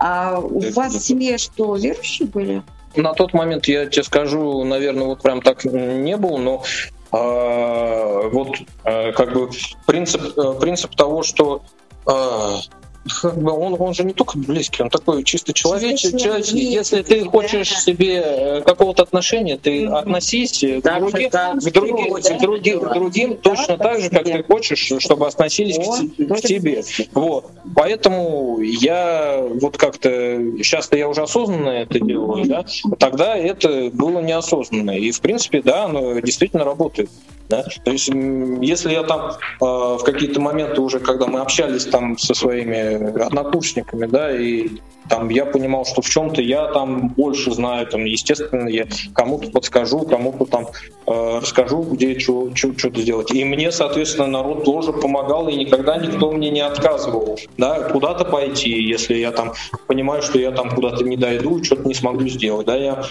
А у Это вас да. в семье что, верующие были? На тот момент, я тебе скажу, наверное, вот прям так не был, но э, вот э, как бы принцип, э, принцип того, что э, бы он, он же не только близкий, он такой чисто человеческий. Человеческий, Если ты да. хочешь себе э, какого-то отношения, ты относись к Так же, другим, как к другим, да. к другим, к другим точно Да, так же, как да. ты хочешь, чтобы относились к, Вот, к вот тебе. Вот. Поэтому я вот как-то сейчас-то я уже осознанно это делаю, да. Тогда это было неосознанно. И в принципе, да, оно действительно работает. Да? То есть, если я там э, в какие-то моменты уже, когда мы общались там со своими однокурсниками, да, и там я понимал, что в чем-то я там больше знаю, там, естественно, я кому-то подскажу, кому-то там э, расскажу, где что-то сделать. И мне, соответственно, народ тоже помогал, и никогда никто мне не отказывал, да, куда-то пойти, если я там понимаю, что я там куда-то не дойду, что-то не смогу сделать, да, я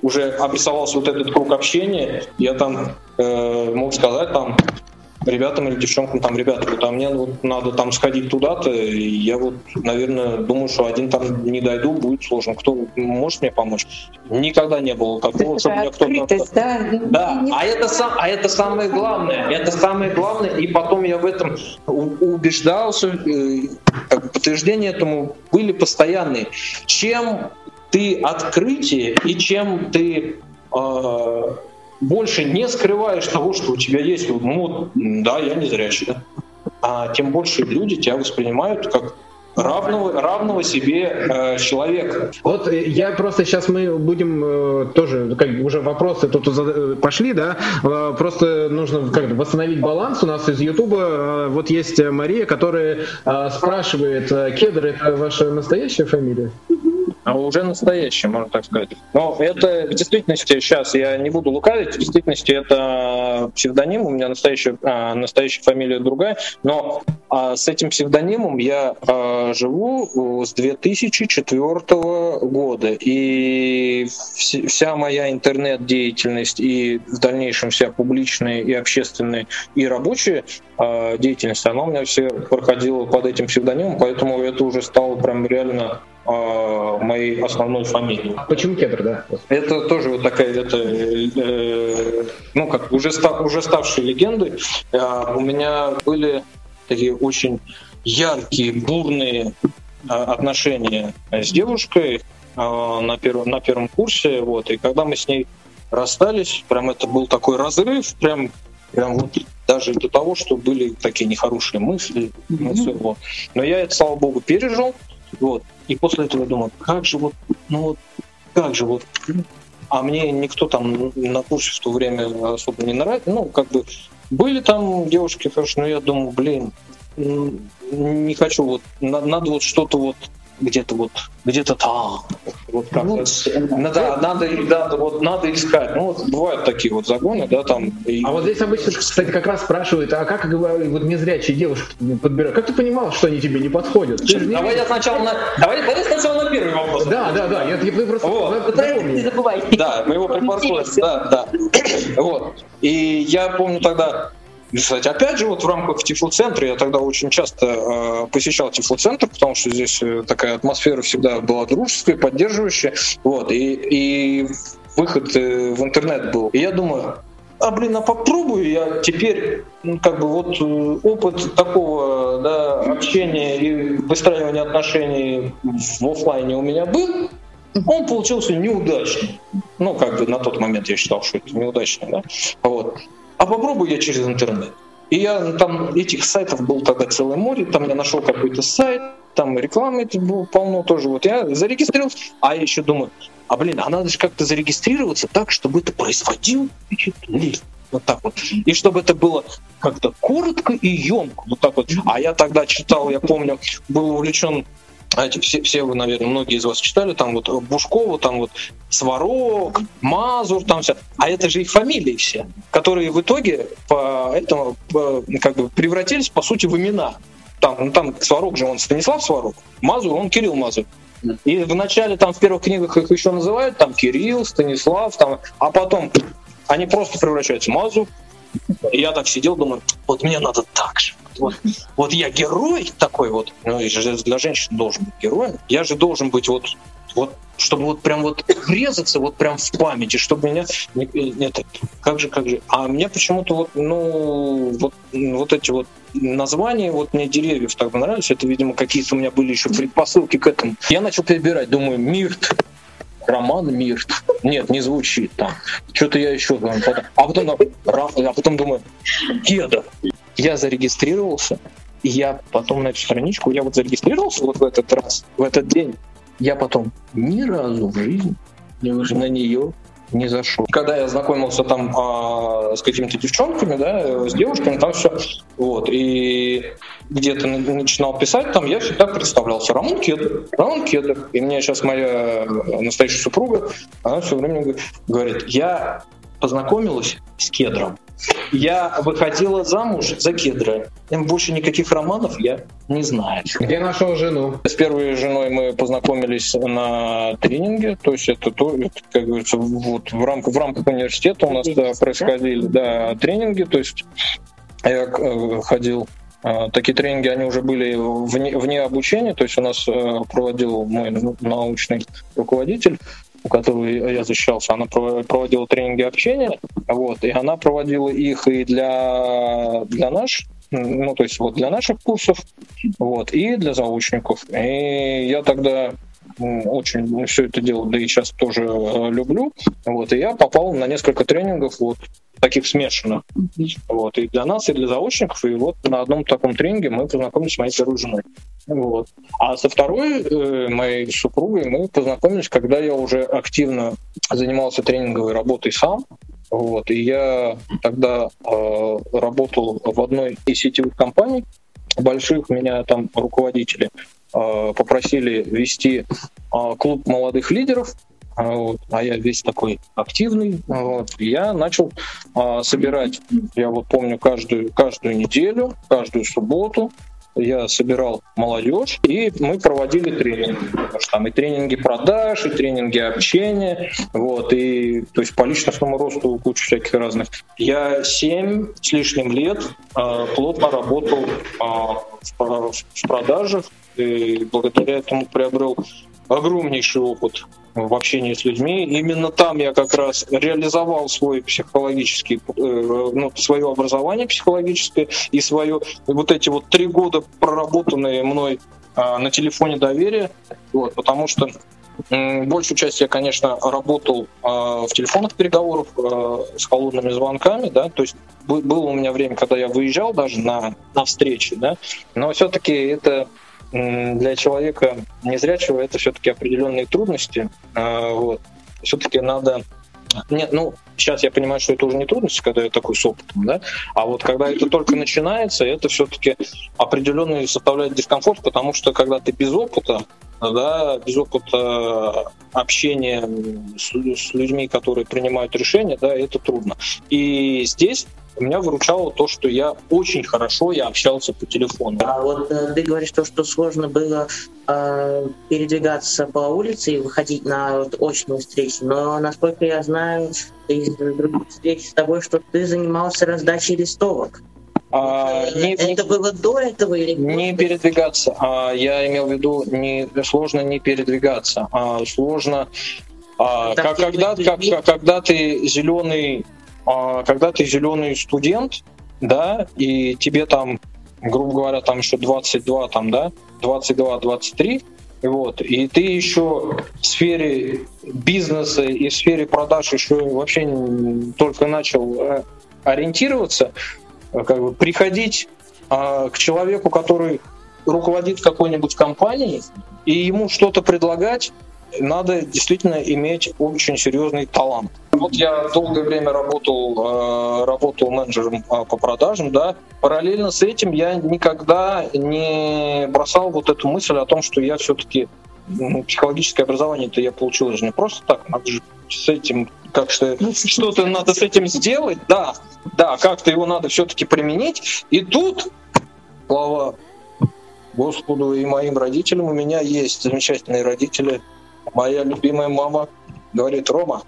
уже обрисовался вот этот круг общения, я там э, мог сказать там ребятам или девчонкам там, ребята, вот, а мне вот надо там сходить туда-то, и я вот, наверное, думаю, что один там не дойду, будет сложно. Кто может мне помочь? Никогда не было такого, чтобы мне кто-то... Да? Да, а это, сам, а это самое главное. Это самое главное. И потом я в этом убеждался. э, Как бы подтверждения этому были постоянные. Чем ты открытие и чем ты э, больше не скрываешь того, что у тебя есть, ну да, я не зрячий, да, а тем больше люди тебя воспринимают как равного, равного себе э, человека. Вот я просто сейчас мы будем э, тоже как уже вопросы тут пошли, да. Э, Просто нужно как восстановить баланс у нас из Ютуба. Э, Вот есть Мария, которая э, спрашивает, э, Кедр это ваша настоящая фамилия? А уже настоящее, можно так сказать. Но это в действительности, сейчас я не буду лукавить, в действительности это псевдоним, у меня настоящая, а, настоящая фамилия другая, но а, с этим псевдонимом я живу с 2004 года, и вс- вся моя интернет-деятельность и в дальнейшем вся публичная и общественная и рабочая деятельность, она у меня все проходила под этим псевдонимом, поэтому это уже стало прям реально а, моей основной фамилией. Почему Кедр, да? Это тоже вот такая, это, э, ну как уже ста- уже ставшей легендой. А, у меня были такие очень яркие, бурные а, отношения с девушкой на первом на первом курсе, вот. И когда мы с ней расстались, прям это был такой разрыв, прям прям вот даже до того, что были такие нехорошие мысли, ну, всё, вот. Но я это, слава богу, пережил, вот. И после этого я думал, как же вот, ну вот, как же вот, а мне никто там на курсе в то время особо не нравится. Ну, как бы были там девушки хорошие, но я думал, блин, не хочу вот, на- надо вот что-то вот где-то вот, где-то там, вот как надо, надо, надо, вот, надо искать. Ну, вот бывают такие вот загоны, да, там. и- А вот здесь обычно, кстати, как раз спрашивают, а как вот незрячие девушки подбирают? Как ты понимал, что они тебе не подходят? Ты же не- Давай я сначала на, давай, давай сначала на первый вопрос. Да, да, да, я, я просто Вот. Не забывай. Да, мы его припаркуем. Да, да. Вот. И я помню тогда, кстати, опять же, вот в рамках Тифлоцентра, я тогда очень часто э, посещал Тифлоцентр, потому что здесь э, такая атмосфера всегда была дружеская, поддерживающая. Вот. И, и выход э, в интернет был. И я думаю, а блин, а попробую я теперь, ну, как бы вот э, опыт такого да, общения и выстраивания отношений в офлайне у меня был, он получился неудачный. Ну, как бы на тот момент я считал, что это неудачно, да. Вот. А попробую я через интернет. И я там этих сайтов был тогда целое море, там я нашел какой-то сайт, там рекламы это было полно тоже. Вот я зарегистрировался, а я еще думаю, а блин, а надо же как-то зарегистрироваться так, чтобы это производил впечатление. Вот так вот. И чтобы это было как-то коротко и емко. Вот так вот. А я тогда читал, я помню, был увлечен эти все, все вы, наверное, многие из вас читали, там вот Бушкова, там вот Сварог, Мазур, там все. А это же их фамилии все, которые в итоге по этому по, как бы превратились, по сути, в имена. Там, ну, там Сварог же он Станислав Сварог, Мазур он Кирилл Мазур. И в начале там в первых книгах их еще называют там Кирилл, Станислав, там, а потом они просто превращаются в Мазур. И я так сидел, думаю, вот мне надо так же. Вот, вот я герой такой вот, ну, для женщин должен быть героем. Я же должен быть вот, вот чтобы вот прям вот резаться вот прям в памяти, чтобы меня нет, как же, как же. А мне почему-то вот, ну, вот, вот эти вот названия, вот мне деревьев так понравились, это, видимо, какие-то у меня были еще предпосылки к этому. Я начал перебирать, думаю, Мирт, Роман Мирт. Нет, не звучит там. Что-то я еще. Потом, а, потом, а потом думаю, Кедр. Я зарегистрировался, и я потом на эту страничку, я вот зарегистрировался вот в этот раз, в этот день, я потом ни разу в жизни на нее не зашел. Когда я знакомился там а, с какими-то девчонками, да, с девушками, там все, вот, и где-то начинал писать, там я всегда представлялся Рамон Кедр, Рамон Кедр. И мне сейчас моя настоящая супруга, она все время говорит, я познакомилась с Кедром, я выходила замуж за Кедра. Больше никаких романов я не знаю. Где нашел жену? С первой женой мы познакомились на тренинге, то есть это, то, это как говорится, вот в рамках, в рамках университета у нас да, происходили да, тренинги, то есть я э, ходил э, Такие тренинги, они уже были вне, вне обучения, то есть у нас э, проводил мой научный руководитель у которой я защищался, она проводила тренинги общения, вот, и она проводила их и для, для нас, ну, то есть вот для наших курсов, вот, и для заочников. И я тогда очень все это дело, да и сейчас тоже э, люблю. Вот, и я попал на несколько тренингов вот таких смешанных. Вот, и для нас, и для заочников. И вот на одном таком тренинге мы познакомились с моей первой женой. Вот. А со второй э, моей супругой мы познакомились, когда я уже активно занимался тренинговой работой сам. Вот, и я тогда э, работал в одной из сетевых компаний больших, меня там руководители э, попросили вести э, клуб молодых лидеров, вот, а я весь такой активный, вот, я начал а, собирать, я вот помню каждую, каждую неделю, каждую субботу я собирал молодежь, и мы проводили тренинги. Потому что там и тренинги продаж, и тренинги общения, вот, и то есть по личностному росту куча всяких разных. Я семь с лишним лет э, плотно работал э, в, в продажах, и благодаря этому приобрел огромнейший опыт в общении с людьми. Именно там я как раз реализовал свой психологический, э, ну, свое образование психологическое и свое вот эти вот три года проработанные мной а, на телефоне доверия, вот, потому что Большую часть я, конечно, работал э, в телефонных переговорах э, с холодными звонками, да, то есть было у меня время, когда я выезжал даже на, на встречи, да, но все-таки это для человека незрячего это все-таки определенные трудности. А, вот. Все-таки надо нет, ну, сейчас я понимаю, что это уже не трудности, когда я такой с опытом, да, а вот когда это только начинается, это все-таки определенный составляет дискомфорт, потому что когда ты без опыта, да, без опыта общения с, с людьми, которые принимают решения, да, это трудно. И здесь меня выручало то, что я очень хорошо я общался по телефону. А вот э, ты говоришь то, что сложно было э, передвигаться по улице и выходить на вот, очную встречу, но насколько я знаю из других встреч с тобой, что ты занимался раздачей листовок. А, э, не, это не, было до этого или не передвигаться. А, я имел в виду не сложно не передвигаться, а сложно а, как, когда, как, когда ты зеленый когда ты зеленый студент, да, и тебе там, грубо говоря, там еще 22, там, да, 22-23, вот, и ты еще в сфере бизнеса и в сфере продаж еще вообще только начал э, ориентироваться, э, как бы приходить а, к человеку, который руководит какой-нибудь компанией, и ему что-то предлагать, надо действительно иметь очень серьезный талант. Вот я долгое время работал, э, работал менеджером э, по продажам, да. Параллельно с этим я никогда не бросал вот эту мысль о том, что я все-таки ну, психологическое образование-то я получил же не просто так, надо же с этим как что что-то надо с этим сделать, да, да, как-то его надо все-таки применить. И тут, слава Господу и моим родителям, у меня есть замечательные родители. Моя любимая мама говорит, Рома,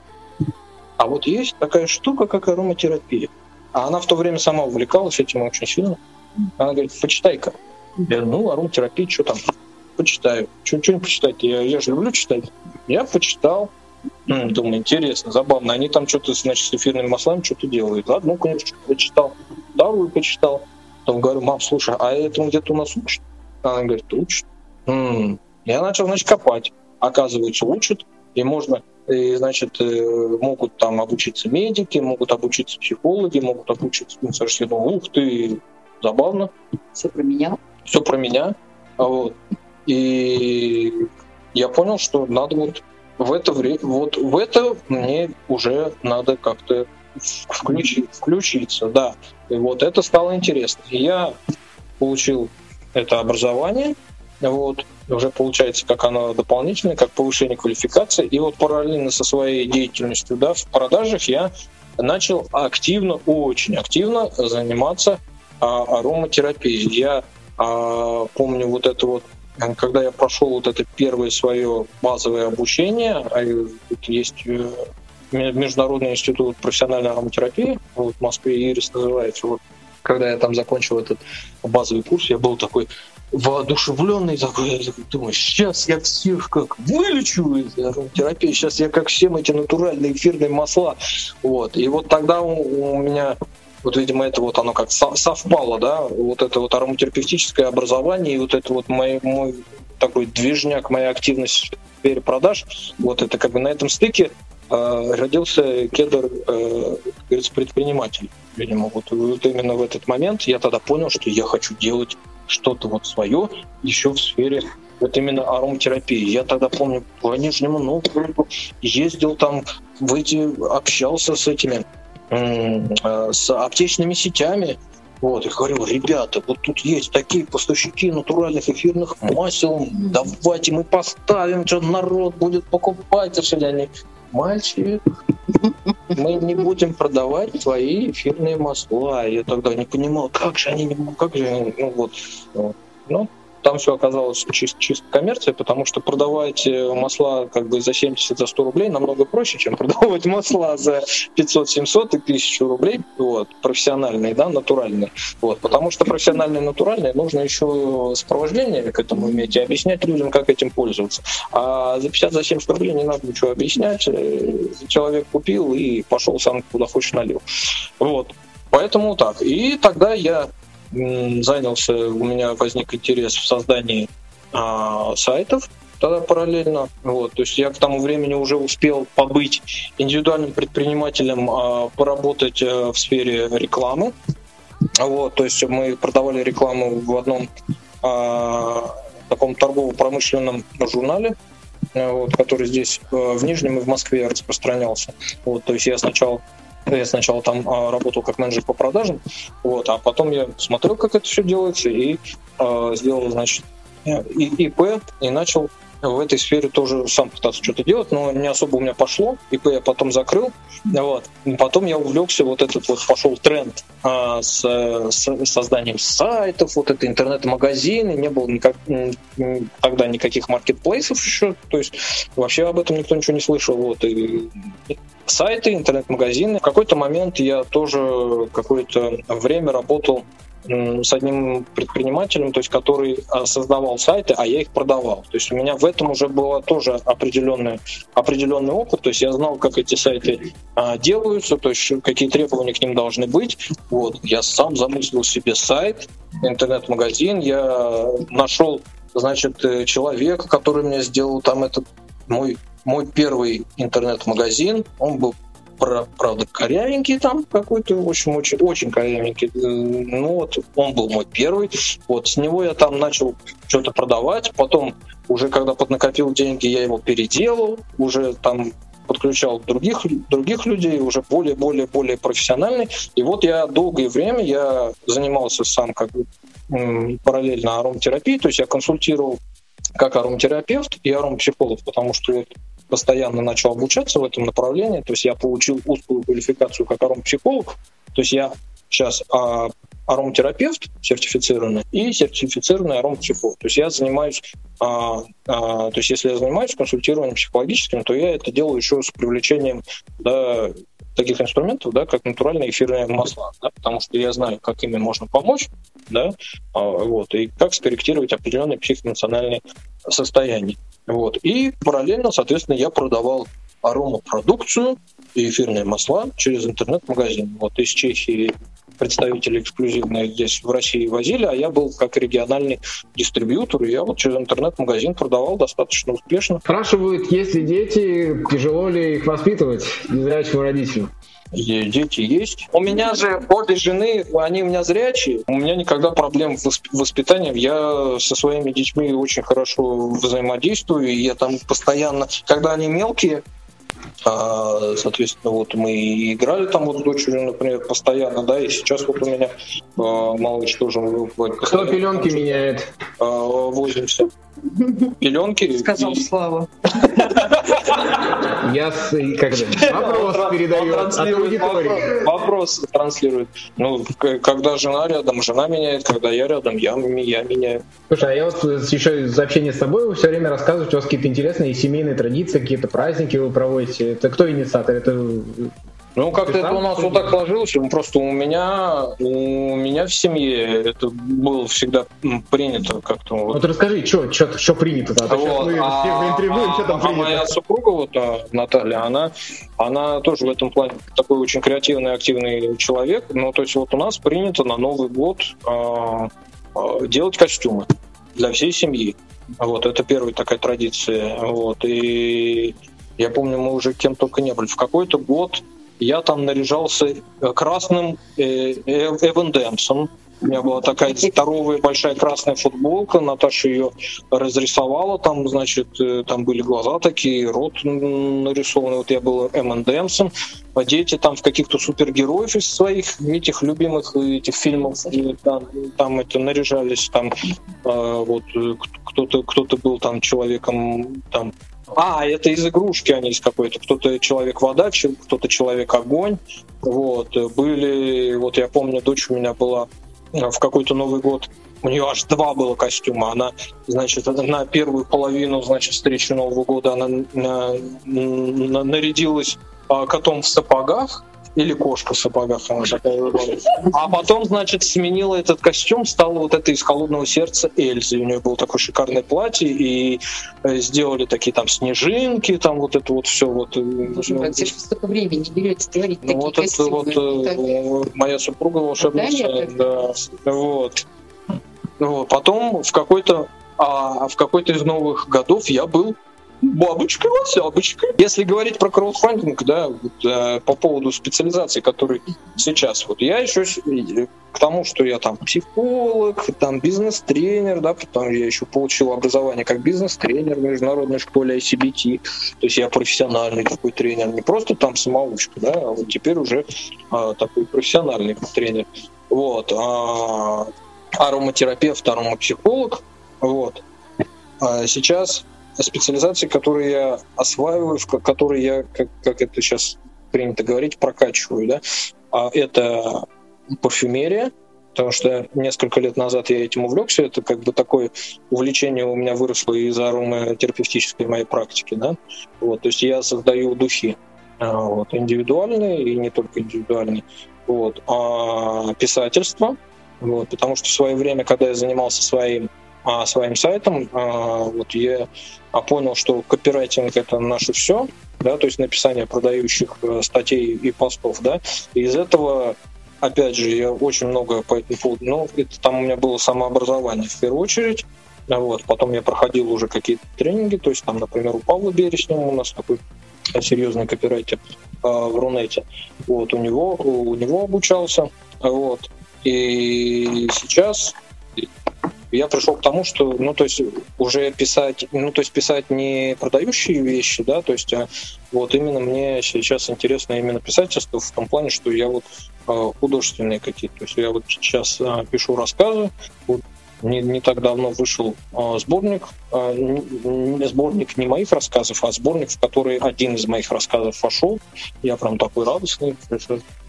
а вот есть такая штука, как ароматерапия. А она в то время сама увлекалась этим очень сильно. Она говорит, почитай-ка. Я, ну, ароматерапия, что там? Почитаю. Что не почитать? Я, я же люблю читать. Я почитал. Думаю, интересно, забавно. Они там что-то, значит, с эфирными маслами что-то делают. Одну книжечку почитал, вторую почитал. Потом говорю, мам, слушай, а этому где-то у нас учат? Она говорит, учат. М-м. Я начал, значит, копать. Оказывается, учат. И можно, и, значит, э, могут там обучиться медики, могут обучиться психологи, могут обучиться. Ну, ух ты, забавно. Все про меня. Все про меня. Вот. И я понял, что надо вот в это время, вот в это мне уже надо как-то включить, включиться, да. И вот это стало интересно. И я получил это образование, вот, уже получается, как оно дополнительное, как повышение квалификации. И вот параллельно со своей деятельностью да, в продажах я начал активно, очень активно заниматься а, ароматерапией. Я а, помню вот это вот когда я прошел вот это первое свое базовое обучение, а есть э, Международный институт профессиональной ароматерапии, вот в Москве ИРИС называется, вот, когда я там закончил этот базовый курс, я был такой воодушевленный, такой, думаю, сейчас я всех как вылечу из ароматерапии, сейчас я как всем эти натуральные эфирные масла. Вот. И вот тогда у, у меня вот, видимо, это вот оно как совпало, да, вот это вот ароматерапевтическое образование и вот это вот мой, мой такой движняк, моя активность в продаж, вот это как бы на этом стыке э, родился кедр, э, говорится, предприниматель. Видимо, вот, вот именно в этот момент я тогда понял, что я хочу делать что-то вот свое еще в сфере вот именно ароматерапии. Я тогда помню по Нижнему Новгороду ездил там в эти, общался с этими Э, с аптечными сетями. Вот, и говорю, ребята, вот тут есть такие поставщики натуральных эфирных масел, давайте мы поставим, что народ будет покупать. А они, мальчик, мы не будем продавать твои эфирные масла. Я тогда не понимал, как же они, как же они, ну вот, ну, там все оказалось чисто, чисто коммерция, потому что продавать э, масла как бы за 70, за 100 рублей намного проще, чем продавать масла за 500, 700 и 1000 рублей, вот, профессиональные, да, натуральные. Вот, потому что профессиональные, натуральные нужно еще сопровождение к этому иметь и объяснять людям, как этим пользоваться. А за 50, за 70 рублей не надо ничего объяснять. Э, человек купил и пошел сам куда хочешь налил. Вот. Поэтому так. И тогда я занялся, у меня возник интерес в создании а, сайтов тогда параллельно. Вот, то есть я к тому времени уже успел побыть индивидуальным предпринимателем, а, поработать а, в сфере рекламы. Вот, то есть мы продавали рекламу в одном а, таком торгово-промышленном журнале, вот, который здесь в Нижнем и в Москве распространялся. Вот, то есть я сначала я сначала там а, работал как менеджер по продажам, вот, а потом я смотрел, как это все делается, и а, сделал, значит, и, ИП, и начал в этой сфере тоже сам пытаться что-то делать, но не особо у меня пошло. ИП я потом закрыл. Вот. Потом я увлекся, вот этот вот пошел тренд а, с, с созданием сайтов, вот это интернет-магазины, не было никак, тогда никаких маркетплейсов еще, то есть вообще об этом никто ничего не слышал. Вот. И сайты, интернет-магазины. В какой-то момент я тоже какое-то время работал с одним предпринимателем, то есть который а, создавал сайты, а я их продавал. То есть у меня в этом уже был тоже определенный, определенный опыт, то есть я знал, как эти сайты а, делаются, то есть какие требования к ним должны быть. Вот. Я сам замыслил себе сайт, интернет-магазин, я нашел значит, э, человека, который мне сделал там этот мой, мой первый интернет-магазин, он был правда, корявенький там какой-то, в общем, очень, очень корявенький. Э, Ну вот, он был мой первый. Вот, с него я там начал что-то продавать. Потом, уже когда поднакопил деньги, я его переделал. Уже там подключал других, других людей, уже более-более-более профессиональный. И вот я долгое время я занимался сам как бы параллельно ароматерапией, то есть я консультировал как ароматерапевт и аромапсихолог, потому что постоянно начал обучаться в этом направлении, то есть я получил узкую квалификацию как аромапсихолог, то есть я сейчас а, ароматерапевт сертифицированный и сертифицированный аромапсихолог. То есть я занимаюсь, а, а, то есть если я занимаюсь консультированием психологическим, то я это делаю еще с привлечением да, таких инструментов, да, как натуральные эфирные масла, да, потому что я знаю, как ими можно помочь, да, а, вот, и как скорректировать определенные психоэмоциональные состояния. Вот. И параллельно, соответственно, я продавал аромапродукцию и эфирные масла через интернет-магазин. Вот из Чехии представители эксклюзивные здесь в России возили, а я был как региональный дистрибьютор, и я вот через интернет-магазин продавал достаточно успешно. Спрашивают, есть ли дети, тяжело ли их воспитывать незрячим родителям? И дети есть. У меня же обе жены, они у меня зрячие. У меня никогда проблем с восп- воспитанием. Я со своими детьми очень хорошо взаимодействую. И я там постоянно, когда они мелкие, соответственно, вот мы и играли там вот с дочерью, например, постоянно, да, и сейчас вот у меня а, малыш тоже Кто пеленки меняет? а, возимся. Пеленки. Сказал и- Слава. Я с, и как же, вопрос Он передаю от аудитории. Вопрос, вопрос транслирует. Ну, когда жена рядом, жена меняет, когда я рядом, я, я меняю. Слушай, а я вот еще из общения с тобой вы все время рассказываете, у вас какие-то интересные семейные традиции, какие-то праздники вы проводите. Это кто инициатор? Это Ну, как-то это у нас вот так сложилось. Просто у меня, у меня в семье это было всегда принято как-то. Вот. Вот расскажи, что что принято-то? А то сейчас Вот, мы а- всех заинтригуем, что там а моя принято. супруга, вот а, Наталья, она, она тоже в этом плане такой очень креативный, активный человек. Ну, то есть вот у нас принято на Новый год а, а, делать костюмы для всей семьи. Вот, это первая такая традиция. Вот, и я помню, мы уже кем только не были. В какой-то год я там наряжался э, красным э, э, Эвандемсом. У меня была такая здоровая большая красная футболка, Наташа ее разрисовала, там, значит, там были глаза такие, рот нарисованный, вот я был Эммондемсом, а дети там в каких-то супергероев из своих этих любимых этих фильмов там, там это наряжались, там э, вот кто-то кто-то был там человеком там а, это из игрушки они из какой-то. Кто-то человек-вода, че- кто-то человек-огонь. Вот. Были, вот я помню, дочь у меня была э, в какой-то Новый год. У нее аж два было костюма. Она, значит, на первую половину, значит, встречи Нового года она на- на- нарядилась а, котом в сапогах, или кошка в сапогах, она такая была. А потом, значит, сменила этот костюм, стала вот это из холодного сердца Эльзы. У нее было такое шикарное платье, и э, сделали такие там снежинки, там вот это вот все вот. э, Боже мой, где же вы столько времени берете творить ну, такие вот это костюмы? вот э, Так, моя супруга волшебница, Да, да, вот. Вот. Потом в какой-то а в какой-то из новых годов я был бабочкой лосябочкой. Если говорить про краудфандинг, да, вот, э, по поводу специализации, который сейчас, вот я еще э, к тому, что я там психолог, там бизнес-тренер, да, потом я еще получил образование как бизнес-тренер в международной школе ICBT, то есть я профессиональный такой тренер, не просто там самоучка, да, а вот теперь уже а, такой профессиональный тренер. Вот. а, ароматерапевт, аромапсихолог. Вот. А сейчас специализации, которые я осваиваю, в ко- которые я, как, как это сейчас принято говорить, прокачиваю, да, а это парфюмерия, потому что несколько лет назад я этим увлекся, это как бы такое увлечение у меня выросло из ароматерапевтической моей практики, да, вот, то есть я создаю духи, а, вот, индивидуальные и не только индивидуальные, вот, а писательство, вот, потому что в свое время, когда я занимался своим а, своим сайтом, а, вот я а, понял, что копирайтинг это наше все, да, то есть написание продающих э, статей и постов, да, и из этого опять же, я очень много по этому поводу, ну, это там у меня было самообразование в первую очередь, вот, потом я проходил уже какие-то тренинги, то есть там, например, у Павла Береснева у нас такой серьезный копирайтер э, в Рунете. Вот, у него, у него обучался. Вот. И сейчас я пришел к тому, что, ну, то есть уже писать, ну, то есть писать не продающие вещи, да, то есть а вот именно мне сейчас интересно именно писательство в том плане, что я вот а, художественные какие-то, то есть я вот сейчас а, пишу рассказы, не, не так давно вышел э, сборник, э, не, сборник не моих рассказов, а сборник, в который один из моих рассказов вошел. Я прям такой радостный.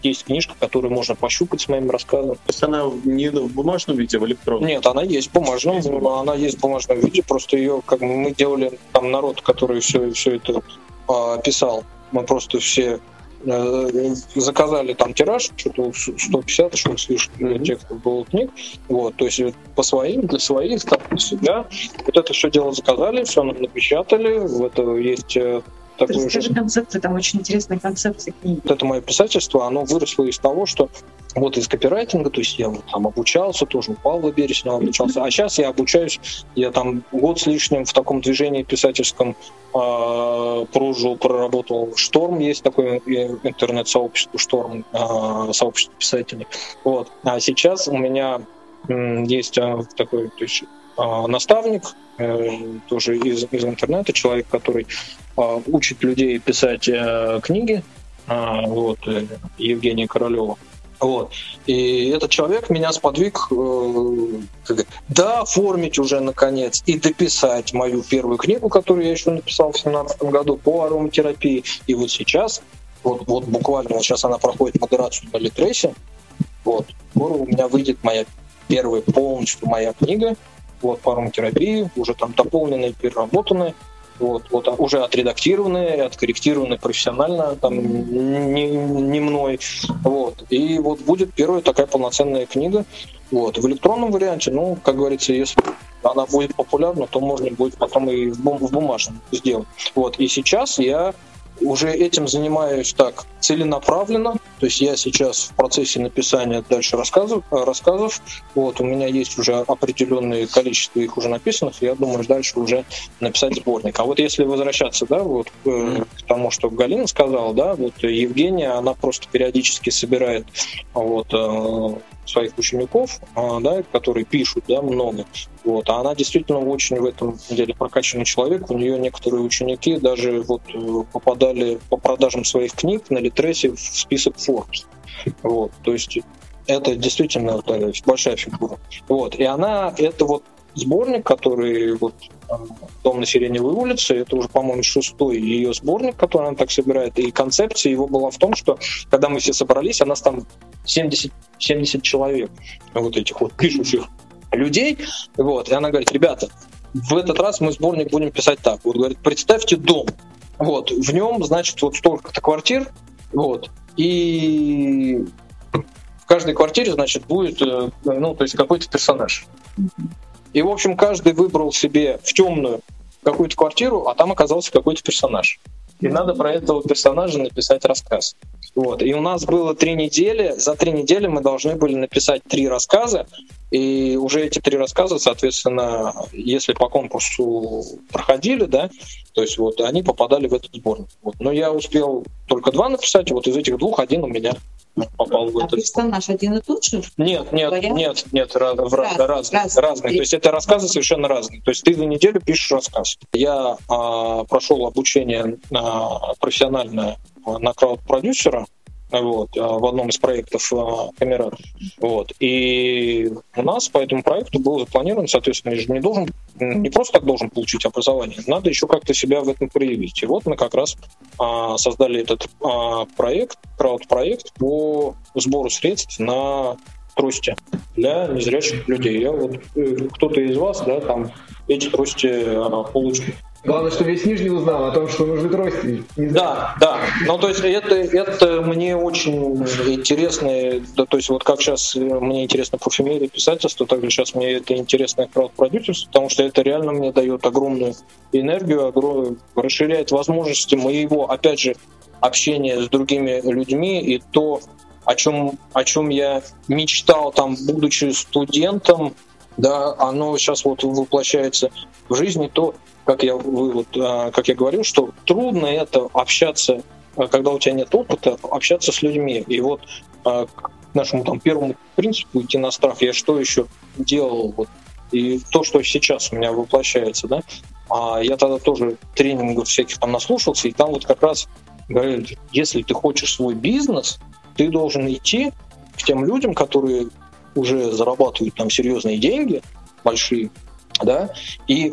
Есть книжка, которую можно пощупать с моим рассказом. То есть она не в бумажном виде, а в электронном? Нет, она есть в бумажном, она есть в бумажном виде, просто ее как мы делали, там народ, который все, все это э, писал, мы просто все заказали там тираж, что-то 150, что с лишним текстов было книг, вот, то есть по своим, для своих, там, для себя, вот это все дело заказали, все напечатали, в это есть э, такой Расскажи же... концепцию, там очень интересная концепция книги. Вот это мое писательство, оно выросло из того, что вот из копирайтинга, то есть я вот там обучался, тоже у Павла Береснева обучался, а сейчас я обучаюсь, я там год с лишним в таком движении писательском э, прожил, проработал. Шторм есть такое интернет-сообщество, Шторм, э, сообщество писателей. Вот. А сейчас у меня э, есть э, такой, то есть э, наставник, э, тоже из, из интернета, человек, который э, учит людей писать э, книги, э, вот, э, Евгения Королева. Вот. И этот человек меня сподвиг э, да, оформить уже наконец и дописать мою первую книгу, которую я еще написал в 2017 году по ароматерапии. И вот сейчас, вот, вот буквально вот сейчас она проходит модерацию на Литресе, вот, скоро у меня выйдет моя первая полностью моя книга, вот, по ароматерапии, уже там дополненная, переработанная вот, вот уже отредактированные, откорректированные профессионально, там, не, не мной, вот, и вот будет первая такая полноценная книга, вот, в электронном варианте, ну, как говорится, если она будет популярна, то можно будет потом и в, бум- в бумажном сделать, вот, и сейчас я уже этим занимаюсь так целенаправленно. То есть я сейчас в процессе написания дальше рассказов. рассказов. Вот, у меня есть уже определенное количество их уже написанных. Я думаю, дальше уже написать сборник. А вот если возвращаться, да, вот э, к тому, что Галина сказала, да, вот Евгения, она просто периодически собирает вот э, своих учеников, а, да, которые пишут да, много. Вот. А она действительно очень в этом деле прокачанный человек. У нее некоторые ученики даже вот э, попадали по продажам своих книг на Литресе в список Forbes. Вот. То есть это действительно да, большая фигура. Вот. И она, это вот сборник, который вот э, «Дом на Сиреневой улице», это уже, по-моему, шестой ее сборник, который она так собирает, и концепция его была в том, что когда мы все собрались, а нас там 70, 70 человек, вот этих вот пишущих людей, вот, и она говорит, ребята, в этот раз мы сборник будем писать так, вот, говорит, представьте дом, вот, в нем, значит, вот столько-то квартир, вот, и в каждой квартире, значит, будет, э, ну, то есть какой-то персонаж. И, в общем, каждый выбрал себе в темную какую-то квартиру, а там оказался какой-то персонаж. И надо про этого персонажа написать рассказ. Вот. И у нас было три недели. За три недели мы должны были написать три рассказа. И уже эти три рассказа, соответственно, если по конкурсу проходили, да, то есть вот они попадали в этот сборник. Вот. Но я успел только два написать, вот из этих двух один у меня попал в а этот. персонаж один и тот же? Нет, нет, Вариант? нет, нет, раз, раз, разные, разные, разные. То есть это рассказы совершенно разные. То есть ты за неделю пишешь рассказ. Я а, прошел обучение а, профессиональное на крауд-продюсера, вот, а, в одном из проектов Камерат. Вот. И у нас по этому проекту был запланирован, соответственно, я же не должен, не просто так должен получить образование, надо еще как-то себя в этом проявить. И вот мы как раз а, создали этот а, проект, крауд-проект по сбору средств на трости для незрячих людей. Я вот э, кто-то из вас, да, там эти трости а, получит. Главное, что весь Нижний узнал о том, что нужны трости. Да, да. Ну, то есть это, это мне очень интересно, да, то есть вот как сейчас мне интересно парфюмерия писательство, так же сейчас мне это интересно крауд-продюсерство, потому что это реально мне дает огромную энергию, огромную, расширяет возможности моего, опять же, общения с другими людьми и то, о чем, о чем я мечтал там, будучи студентом, да, оно сейчас вот воплощается в жизни, то, как я, вы, вот, а, как я говорил, что трудно это общаться, а, когда у тебя нет опыта, общаться с людьми. И вот а, к нашему там первому принципу идти на страх, я что еще делал? Вот, и то, что сейчас у меня воплощается, да, а я тогда тоже тренингов всяких там наслушался, и там вот как раз говорили, если ты хочешь свой бизнес, ты должен идти к тем людям, которые уже зарабатывают там серьезные деньги, большие, да, и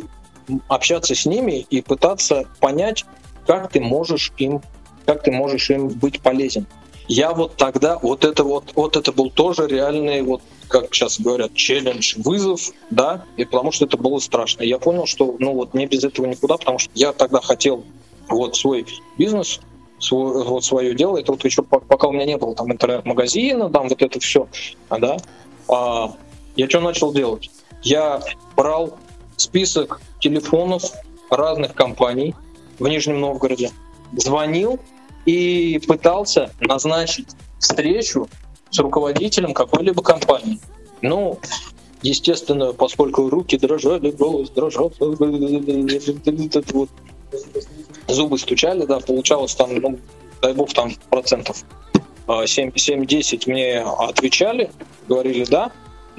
общаться с ними и пытаться понять, как ты можешь им, как ты можешь им быть полезен. Я вот тогда, вот это вот, вот это был тоже реальный, вот как сейчас говорят, челлендж, вызов, да, и потому что это было страшно. Я понял, что, ну вот мне без этого никуда, потому что я тогда хотел вот свой бизнес свой, вот свое дело. Это вот еще пока у меня не было там интернет-магазина, там вот это все, да. А, я что начал делать? Я брал список телефонов разных компаний в Нижнем Новгороде, звонил и пытался назначить встречу с руководителем какой-либо компании. Ну, естественно, поскольку руки дрожали, голос дрожал, вот, зубы стучали, да, получалось там, ну, дай бог, там процентов 7-10 а, мне отвечали, говорили да,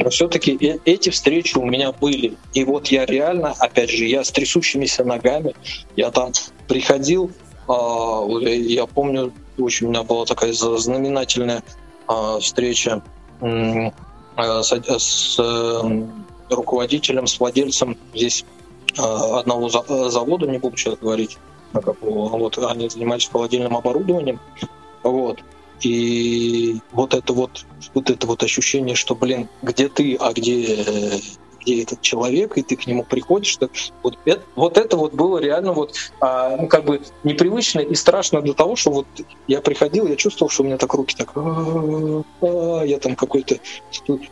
но все-таки э, эти встречи у меня были. И вот я реально, опять же, я с трясущимися ногами, я там приходил, а, я помню, очень у меня была такая знаменательная а, встреча с эм, руководителем, с владельцем здесь одного завода, не буду сейчас говорить, вот они занимались холодильным оборудованием, вот. И вот это вот, вот это вот ощущение, что, блин, где ты, а где, где этот человек, и ты к нему приходишь, что вот это, вот это вот было реально вот а, ну, как бы непривычно и страшно до того, что вот я приходил, я чувствовал, что у меня так руки так, «А, я там какой-то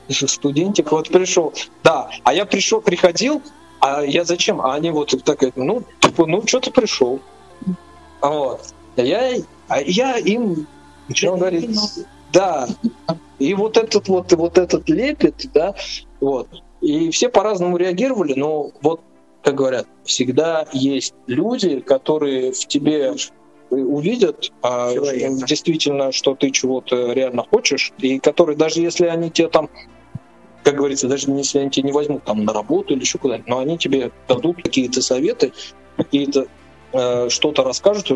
студентик вот пришел, да, а я пришел, приходил, а я зачем? А они вот так, ну, типа, ну, что ты пришел? Вот. А я, а им начал говорить, да, и вот этот вот, вот этот лепет, да, вот. И все по-разному реагировали, но вот, как говорят, всегда есть люди, которые в тебе увидят а, действительно, что ты чего-то реально хочешь, и которые даже если они тебе там как говорится, даже если они тебя не возьмут там на работу или еще куда-нибудь, но они тебе дадут какие-то советы, какие-то что-то расскажут,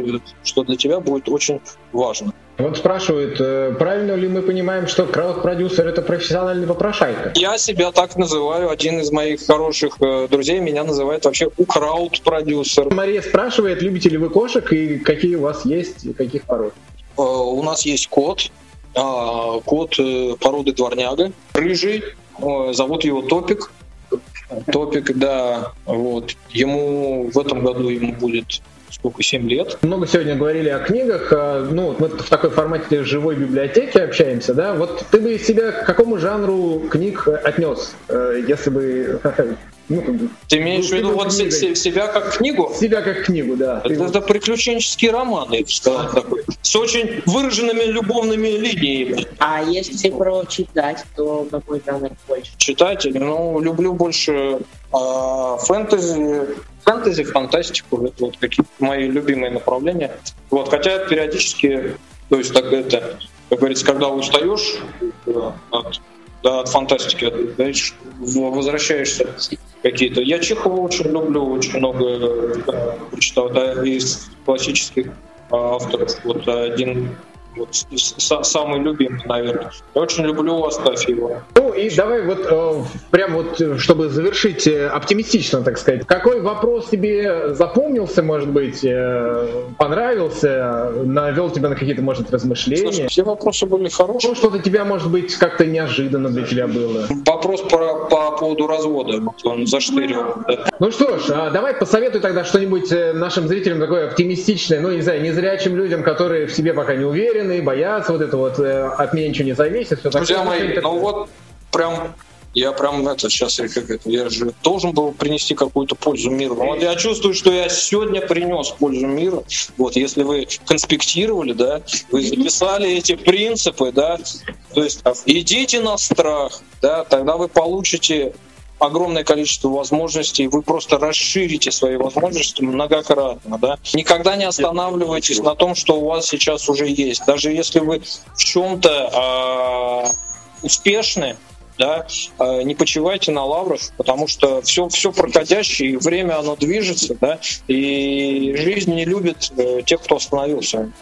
что для тебя будет очень важно. Вот спрашивают, э, правильно ли мы понимаем, что крауд-продюсер это профессиональный попрошайка? Я себя так называю. Один из моих хороших э, друзей меня называет вообще крауд-продюсер. Мария спрашивает, любите ли вы кошек и какие у вас есть, и каких пород? Э, у нас есть кот, а, кот породы дворняга, рыжий, зовут его Топик. Топик, да, вот. Ему в этом году ему будет сколько, 7 лет. Много сегодня говорили о книгах, а, ну, мы в такой формате живой библиотеки общаемся, да, вот ты бы себя к какому жанру книг отнес, э, если бы Ну, ты имеешь ну, в виду вот книгой. себя как книгу? Себя как книгу, да. Это, это приключенческий роман, я бы сказал, такой. С очень выраженными любовными линиями. А если прочитать, то какой жанр больше? Читать? Ну, люблю больше а, фэнтези, фэнтези, фантастику. Это вот какие мои любимые направления. Вот, хотя периодически, то есть так это, как говорится, когда устаешь от да, от фантастики, возвращаешься какие-то. Я Чехова очень люблю, очень много да, прочитал, да, из классических а, авторов. Вот один вот, самый любимый, наверное. Я очень люблю Астафьева. Ну и давай вот э, прям вот, чтобы завершить э, оптимистично, так сказать. Какой вопрос тебе запомнился, может быть, э, понравился, навел тебя на какие-то, может, размышления? Слушай, все вопросы были хорошие. Ну, что-то тебя, может быть, как-то неожиданно для тебя было. Вопрос по, по поводу развода, он заштырил. Да. Ну что ж, а давай посоветуй тогда что-нибудь э, нашим зрителям такое оптимистичное, ну, не знаю, незрячим людям, которые в себе пока не уверены, уверены, боятся, вот это вот э, от меня ничего не зависит. Все Друзья такое, мои, ну вот прям я прям это сейчас я как это, я же должен был принести какую-то пользу миру. Вот я чувствую, что я сегодня принес пользу миру. Вот если вы конспектировали, да, вы записали эти принципы, да, то есть идите на страх, да, тогда вы получите огромное количество возможностей, вы просто расширите свои возможности многократно. Да? Никогда не останавливайтесь на том, что у вас сейчас уже есть. Даже если вы в чем-то э, успешны, да, э, не почивайте на лаврах, потому что все, все проходящее, и время оно движется, да, и жизнь не любит э, тех, кто остановился.